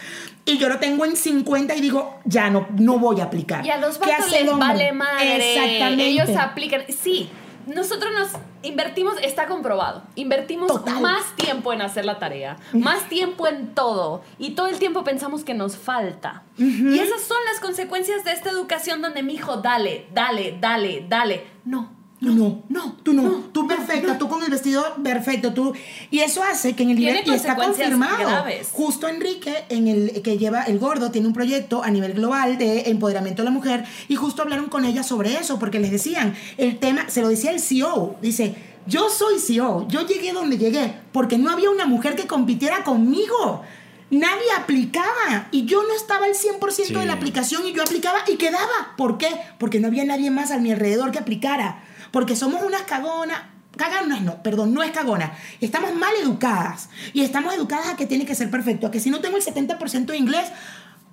y yo lo tengo en 50 y digo, ya no, no voy a aplicar. Y a los ¿Qué vatos les vale madre. Exactamente. Ellos aplican. Sí, nosotros nos invertimos, está comprobado. Invertimos Total. más tiempo en hacer la tarea, más tiempo en todo. Y todo el tiempo pensamos que nos falta. Y esas son las consecuencias de esta educación donde mi hijo, dale, dale, dale, dale. No. No, no, no, tú no, no, tú no, perfecta, no. tú con el vestido perfecto, tú y eso hace que en el nivel y está confirmado. graves. Justo Enrique en el que lleva el gordo tiene un proyecto a nivel global de empoderamiento de la mujer y justo hablaron con ella sobre eso porque les decían, el tema se lo decía el CEO, dice, "Yo soy CEO, yo llegué donde llegué porque no había una mujer que compitiera conmigo." Nadie aplicaba y yo no estaba al 100% de la aplicación y yo aplicaba y quedaba. ¿Por qué? Porque no había nadie más a mi alrededor que aplicara. Porque somos unas cagonas. Caganas no, perdón, no es cagona. Estamos mal educadas. Y estamos educadas a que tiene que ser perfecto. A que si no tengo el 70% de inglés,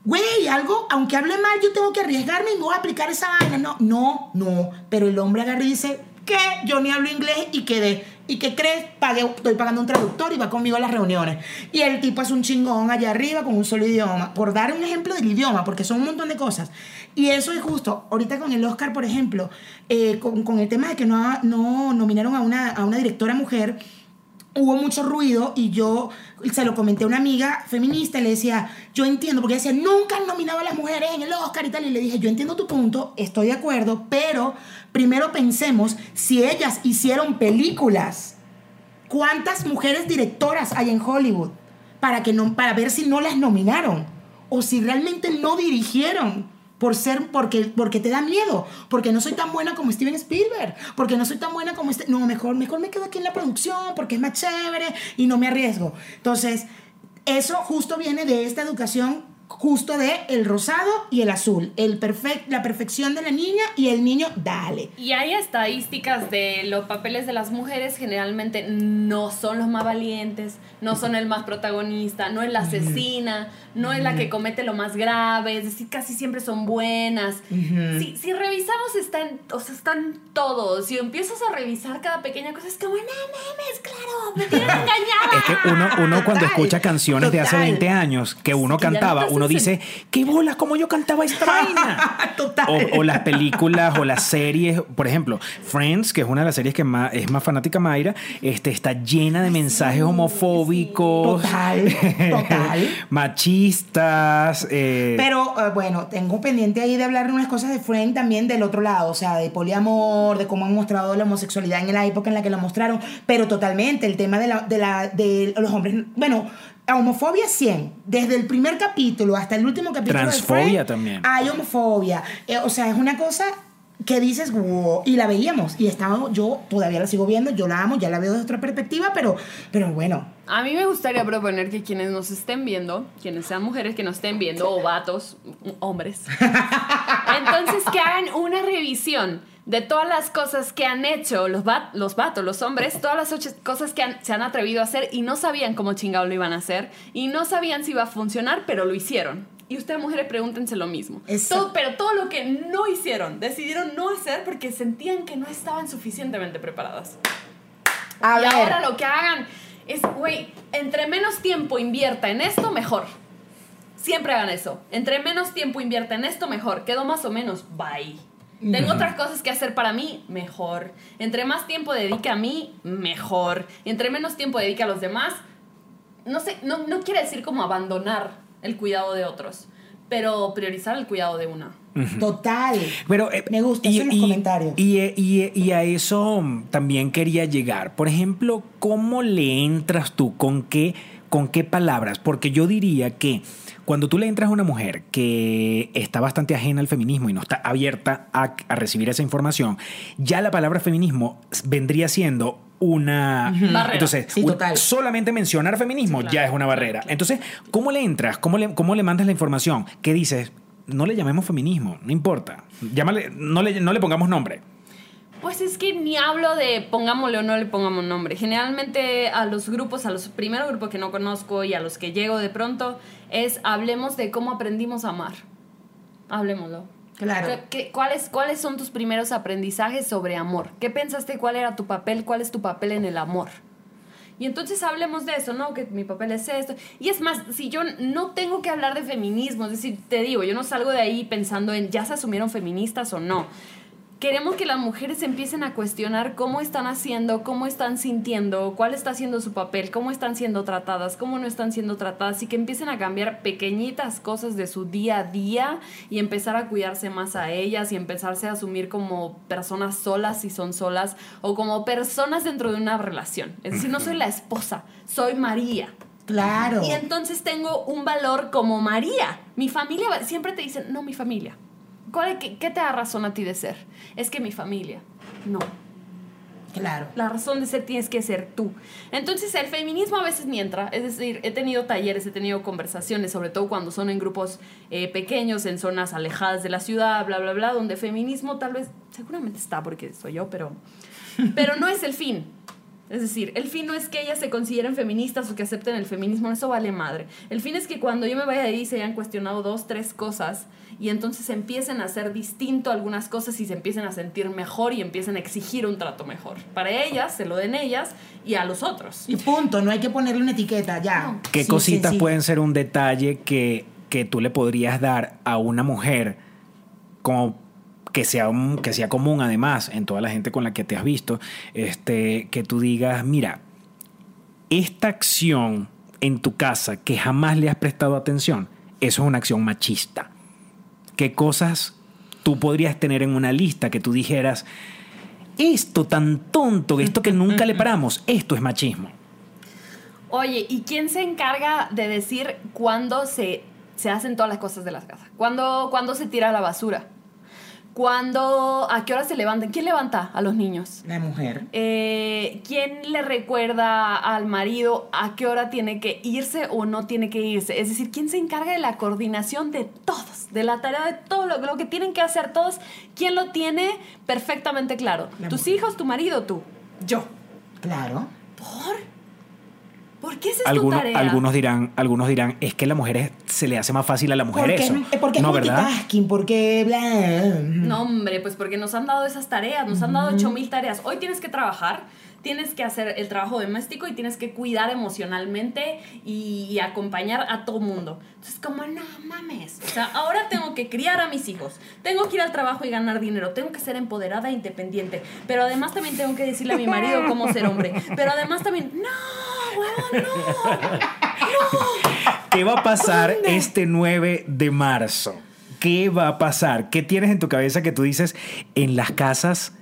güey, algo, aunque hable mal, yo tengo que arriesgarme y me voy a aplicar esa vaina. No, no, no. Pero el hombre agarra y dice, ¿qué? Yo ni hablo inglés y quedé. ¿Y qué crees? Pagué, estoy pagando un traductor y va conmigo a las reuniones. Y el tipo es un chingón allá arriba con un solo idioma. Por dar un ejemplo del idioma, porque son un montón de cosas. Y eso es justo. Ahorita con el Oscar, por ejemplo, eh, con, con el tema de que no, no nominaron a una, a una directora mujer, hubo mucho ruido y yo se lo comenté a una amiga feminista y le decía, yo entiendo, porque ella decía, nunca han nominado a las mujeres en el Oscar y tal, y le dije, yo entiendo tu punto, estoy de acuerdo, pero primero pensemos si ellas hicieron películas, ¿cuántas mujeres directoras hay en Hollywood? Para, que no, para ver si no las nominaron o si realmente no dirigieron por ser porque porque te da miedo, porque no soy tan buena como Steven Spielberg, porque no soy tan buena como este, no, mejor mejor me quedo aquí en la producción porque es más chévere y no me arriesgo. Entonces, eso justo viene de esta educación justo de el rosado y el azul. El perfec- la perfección de la niña y el niño, dale. Y hay estadísticas de los papeles de las mujeres, generalmente no son los más valientes, no son el más protagonista, no es la asesina, no es la que comete lo más grave, es decir, casi siempre son buenas. si, si revisamos, están, o sea, están todos. Si empiezas a revisar cada pequeña cosa, es como, no mames, claro, me tienen engañada. Es que uno, uno cuando escucha canciones de hace total. 20 años que uno cantaba, uno dice, ¿qué bolas? ¿Cómo yo cantaba esta vaina? Total. O, o las películas o las series, por ejemplo, Friends, que es una de las series que más, es más fanática Mayra, este, está llena de mensajes homofóbicos, Total, total. machistas. Eh, Pero eh, bueno, tengo pendiente ahí de hablar de unas cosas de Friend también del otro lado, o sea, de poliamor, de cómo han mostrado la homosexualidad en la época en la que la mostraron, pero totalmente el tema de, la, de, la, de los hombres, bueno, a homofobia 100, desde el primer capítulo hasta el último capítulo. de Transfobia Friends, también. Hay homofobia, Eh, o sea, es una cosa que dices, wow, y la veíamos, y estábamos, yo todavía la sigo viendo, yo la amo, ya la veo desde otra perspectiva, pero, pero bueno, A mí me gustaría proponer que quienes nos estén viendo, quienes sean mujeres que nos estén viendo, o vatos, hombres, entonces que hagan una revisión de todas las cosas que han hecho los, va- los vatos, los hombres, todas las ocho cosas que han- se han atrevido a hacer y no sabían cómo chingado lo iban a hacer y no sabían si iba a funcionar, pero lo hicieron. Y ustedes mujeres pregúntense lo mismo. Todo, pero todo lo que no hicieron, decidieron no hacer porque sentían que no estaban suficientemente preparadas. a y ver. ahora lo que hagan es, güey, entre menos tiempo invierta en esto, mejor. Siempre hagan eso. Entre menos tiempo invierta en esto, mejor. Quedo más o menos, bye. Tengo otras cosas que hacer para mí, mejor. Entre más tiempo dedique a mí, mejor. Y entre menos tiempo dedique a los demás, no sé, no, no quiere decir como abandonar el cuidado de otros, pero priorizar el cuidado de una. Total. Pero, eh, Me gusta eso en los comentarios. Y, y- y a eso también quería llegar. Por ejemplo, ¿cómo le entras tú? ¿Con qué, ¿Con qué palabras? Porque yo diría que cuando tú le entras a una mujer que está bastante ajena al feminismo y no está abierta a, a recibir esa información, ya la palabra feminismo vendría siendo una... Barrera. Entonces, Sí, un- total. solamente mencionar feminismo claro. ya es una barrera. Entonces, ¿cómo le entras? ¿Cómo le, ¿Cómo le mandas la información? ¿Qué dices? No le llamemos feminismo, no importa. Llámale, no, le, no le pongamos nombre. Pues es que ni hablo de pongámosle o no le pongamos nombre. Generalmente a los grupos, a los primeros grupos que no conozco y a los que llego de pronto, es hablemos de cómo aprendimos a amar. Hablemoslo. Claro. ¿Qué- qué- cuáles, ¿Cuáles son tus primeros aprendizajes sobre amor? ¿Qué pensaste? ¿Cuál era tu papel? ¿Cuál es tu papel en el amor? Y entonces hablemos de eso, ¿no? Que mi papel es esto. Y es más, si yo no tengo que hablar de feminismo, es decir, te digo, yo no salgo de ahí pensando en ya se asumieron feministas o no. Queremos que las mujeres empiecen a cuestionar cómo están haciendo, cómo están sintiendo, cuál está siendo su papel, cómo están siendo tratadas, cómo no están siendo tratadas y que empiecen a cambiar pequeñitas cosas de su día a día y empezar a cuidarse más a ellas y empezarse a asumir como personas solas si son solas o como personas dentro de una relación. Es decir, no soy la esposa, soy María. Claro. Y entonces tengo un valor como María. Mi familia, siempre te dicen, no, mi familia. ¿Cuál, qué, ¿Qué te da razón a ti de ser? Es que mi familia. No, Claro. la razón de ser tienes que ser tú. Entonces el feminismo a veces ni entra, es decir, he tenido talleres, he tenido conversaciones, sobre todo cuando son en grupos eh, pequeños, en zonas alejadas de la ciudad, bla, bla, bla, donde feminismo tal vez, seguramente está porque soy yo, pero, pero no es el fin. Es decir, el fin no es que ellas se consideren feministas o que acepten el feminismo, eso vale madre. El fin es que cuando yo me vaya de ahí se hayan cuestionado dos, tres cosas y entonces empiecen a hacer distinto algunas cosas y se empiecen a sentir mejor y empiecen a exigir un trato mejor. Para ellas, se lo den ellas y a los otros. Y punto, no hay que ponerle una etiqueta, ya. No. ¿Qué Sí, cositas pueden ser un detalle que, que tú le podrías dar a una mujer como que sea, un- que sea común además en toda la gente con la que te has visto, este, que tú digas, mira, esta acción en tu casa que jamás le has prestado atención, eso es una acción machista. ¿Qué cosas tú podrías tener en una lista que tú dijeras, esto tan tonto, esto que nunca le paramos, esto es machismo? Oye, ¿y quién se encarga de decir cuándo se, se hacen todas las cosas de las casas? ¿Cuándo, cuándo se tira la basura? Cuando, ¿a qué hora se levantan? ¿Quién levanta a los niños? La mujer. Eh, ¿Quién le recuerda al marido a qué hora tiene que irse o no tiene que irse? Es decir, ¿quién se encarga de la coordinación de todos, de la tarea de todo lo, lo que tienen que hacer todos? ¿Quién lo tiene perfectamente claro? La ¿Tus mujer. hijos, tu marido, tú? Yo. Claro. ¿Por? ¿Por qué esa es Algunos, tu tarea? algunos dirán, algunos dirán, es que a la mujer es- se le hace más fácil a la mujer Porque, eso. es, porque es no, multitasking, porque bla. No, hombre, pues porque nos han dado esas tareas, nos han dado 8000 tareas. Hoy tienes que trabajar, tienes que hacer el trabajo doméstico y tienes que cuidar emocionalmente y, y acompañar a todo mundo. Entonces, como no mames. O sea, ahora tengo que criar a mis hijos, tengo que ir al trabajo y ganar dinero, tengo que ser empoderada e independiente. Pero además también tengo que decirle a mi marido cómo ser hombre. Pero además también, no, huevón, no. ¿Qué va a pasar este 9 de marzo? ¿Qué va a pasar? ¿Qué tienes en tu cabeza que tú dices en las casas?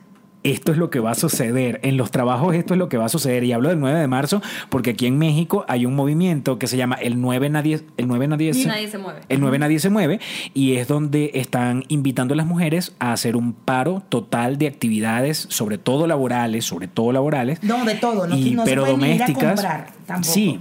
Esto es lo que va a suceder. En los trabajos esto es lo que va a suceder. Y hablo del 9 de marzo porque aquí en México hay un movimiento que se llama el 9 nadie, el 9 nadie, se, nadie se mueve. El 9 nadie se mueve y es donde están invitando a las mujeres a hacer un paro total de actividades, sobre todo laborales, sobre todo laborales. No, de todo. No, y- no se pero puede ni ir a domésticas. comprar tampoco. Sí.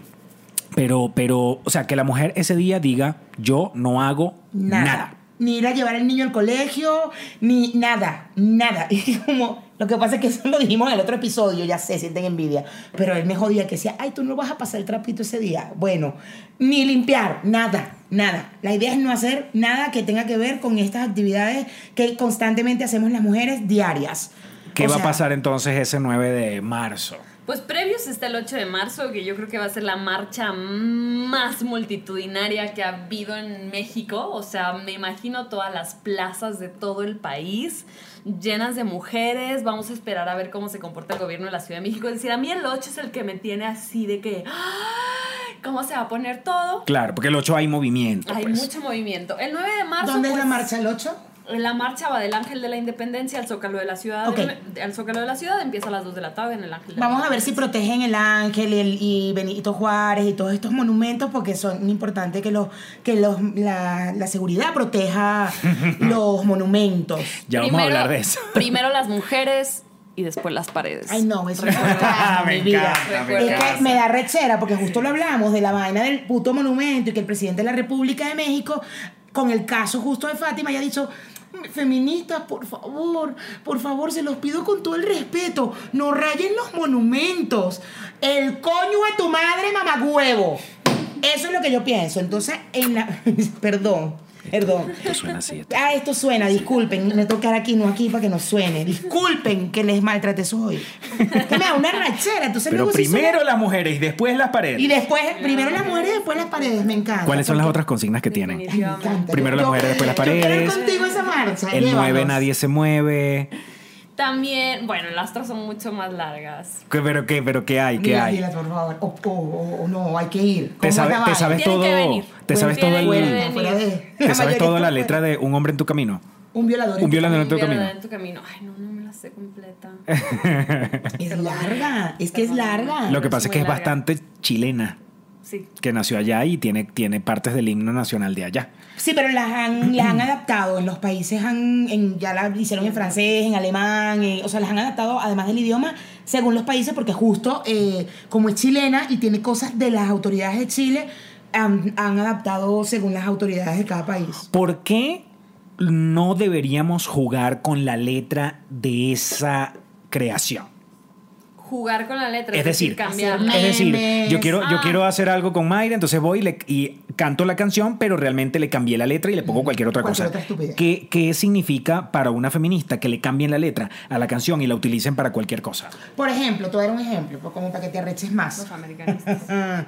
Pero, pero, o sea, que la mujer ese día diga, yo no hago Nada. nada. Ni ir a llevar al niño al colegio, ni nada, nada. Y como, lo que pasa es que eso lo dijimos en el otro episodio, ya sé, sienten envidia. Pero él me jodía que decía, ay, tú no vas a pasar el trapito ese día. Bueno, ni limpiar, nada, nada. La idea es no hacer nada que tenga que ver con estas actividades que constantemente hacemos las mujeres diarias. ¿Qué O va a pasar entonces ese 9 de marzo? Pues previos está el 8 de marzo, que yo creo que va a ser la marcha más multitudinaria que ha habido en México. O sea, me imagino todas las plazas de todo el país llenas de mujeres. Vamos a esperar a ver cómo se comporta el gobierno de la Ciudad de México. Es decir, a mí el 8 es el que me tiene así de que. ¿cómo se va a poner todo? Claro, porque el 8 hay movimiento. Hay pues. mucho movimiento. El 9 de marzo... ¿Dónde es la pues, marcha? ¿El 8? La marcha va del Ángel de la Independencia al Zócalo de la Ciudad. Ok. de- al Zócalo de la Ciudad empieza a las 2 de la tarde en el Ángel de la Vamos a ver si protegen el Ángel y, el- y Benito Juárez y todos estos monumentos porque son importantes que, los, que los, la, la seguridad proteja los monumentos. Ya vamos a hablar de eso. Primero las mujeres y después las paredes. Ay, no, eso es Me mi vida. encanta, me Es que me da rechera porque justo lo hablamos de la vaina del puto monumento y que el presidente de la República de México, con el caso justo de Fátima, ya ha dicho. Feministas, por favor, por favor, se los pido con todo el respeto. No rayen los monumentos. El coño a tu madre, mamagüevo. Eso es lo que yo pienso. Entonces, en la. Perdón, perdón. Esto suena así. Ah, esto suena, disculpen, me tocar aquí, no aquí para que no suene. Disculpen que les maltrate hoy. Que me da una rachera, entonces Pero luego primero suena- las mujeres y después las paredes. Y después, primero las mujeres, después las paredes, me encanta. ¿Cuáles son las otras consignas que tienen? Me encanta. Primero las Yo- mujeres, después las Yo quiero paredes. contigo a esa marcha. El 9 llévanos. nadie se mueve. También, bueno, las otras son mucho más largas. ¿Qué- ¿Pero qué, pero qué hay? ¿Qué hay? por favor. O, o- o- o no, hay que ir. ¿Cómo ¿Te, es sabe- te sabes Tienen todo? que venir. ¿Te sabes todo el, de- ¿Te sabes toda la letra de Un hombre en tu camino? Un violador. Un violador en tu Violador camino. en tu camino. Ay, no, no me la sé completa. Es larga, es que es larga. Lo que es pasa es muy que es larga. bastante chilena, Sí. que nació allá y tiene, tiene partes del himno nacional de allá. Sí, pero las han, las han adaptado. En los países han, en- ya la hicieron en francés, en alemán, en- o sea, las han adaptado además del idioma según los países, porque justo eh, como es chilena y tiene cosas de las autoridades de Chile, han, han adaptado según las autoridades de cada país. ¿Por qué no deberíamos jugar con la letra de esa creación? Jugar con la letra, Es decir, cambiarla. es decir, yo quiero, yo Ah. quiero hacer algo con Mayra, entonces voy y, le- y canto la canción, pero realmente le cambié la letra y le pongo cualquier otra Cualquier cosa. otra estupidez. ¿Qué, ¿Qué significa para una feminista que le cambien la letra a la canción y la utilicen para cualquier cosa? Por ejemplo, te voy a dar un ejemplo, como para que te arreches más. Los americanistas.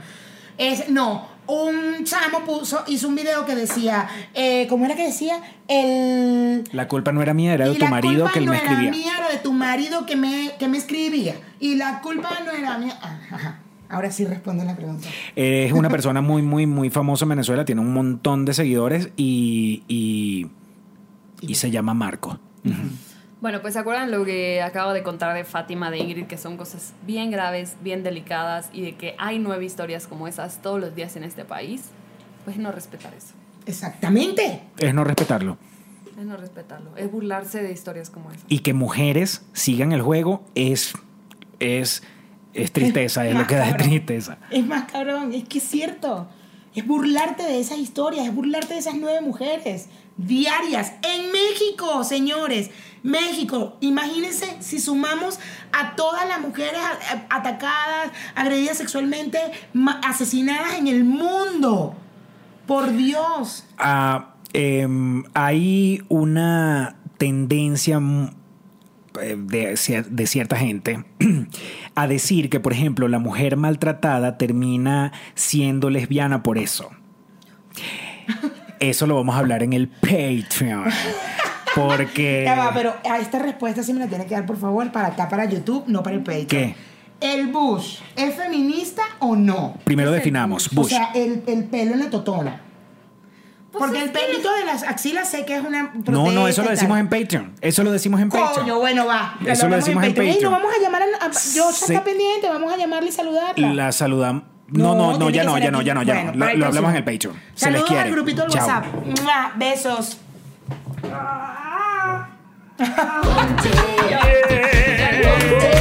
Es, no, un chamo puso, hizo un video que decía, eh, ¿cómo era que decía? El... La culpa no era mía, era de tu la marido culpa que él no me era escribía. mía, era de tu marido que me, que me escribía. Y la culpa no era mía. Ah, Ajá. Ahora sí respondo la pregunta. Es una persona muy, muy, muy famosa en Venezuela, tiene un montón de seguidores y, y, y se llama Marco. Bueno, pues se acuerdan lo que acabo de contar de Fátima, de Ingrid, que son cosas bien graves, bien delicadas y de que hay nueve historias como esas todos los días en este país. Pues no respetar eso. Exactamente. Es no respetarlo. Es no respetarlo. Es burlarse de historias como esa. Y que mujeres sigan el juego es, es, es tristeza, es lo más que da cabrón. tristeza. Es más cabrón, es que es cierto. Es burlarte de esas historias, es burlarte de esas nueve mujeres diarias en México, señores. México, imagínense si sumamos a todas las mujeres atacadas, agredidas sexualmente, asesinadas en el mundo. Por Dios. Ah, em, hay una tendencia de, cier- de cierta gente a decir que, por ejemplo, la mujer maltratada termina siendo lesbiana por eso. Eso lo vamos a hablar en el Patreon. Porque... Ya va, pero a esta respuesta sí me la tiene que dar, por favor, para acá, para YouTube, no para el Patreon. ¿Qué? ¿El Bush es feminista o no? Primero definamos. O Bush. sea, el, el pelo en la totona. Pues Porque el que- pelito de las axilas sé que es una No, no, eso lo decimos en Patreon. Eso lo decimos en Patreon. Coño, bueno, va. Ya Eso lo decimos en Patreon. no vamos a llamar a... a- yo Sí. está pendiente, vamos a llamarle y saludarla. La saludamos. No, no, no, ya que no, ya no, ya no, ya Bueno, no. Lo, hablamos en el. Patreon. Se les Saludos quiere. al grupito del. WhatsApp. ¡Mua! Besos.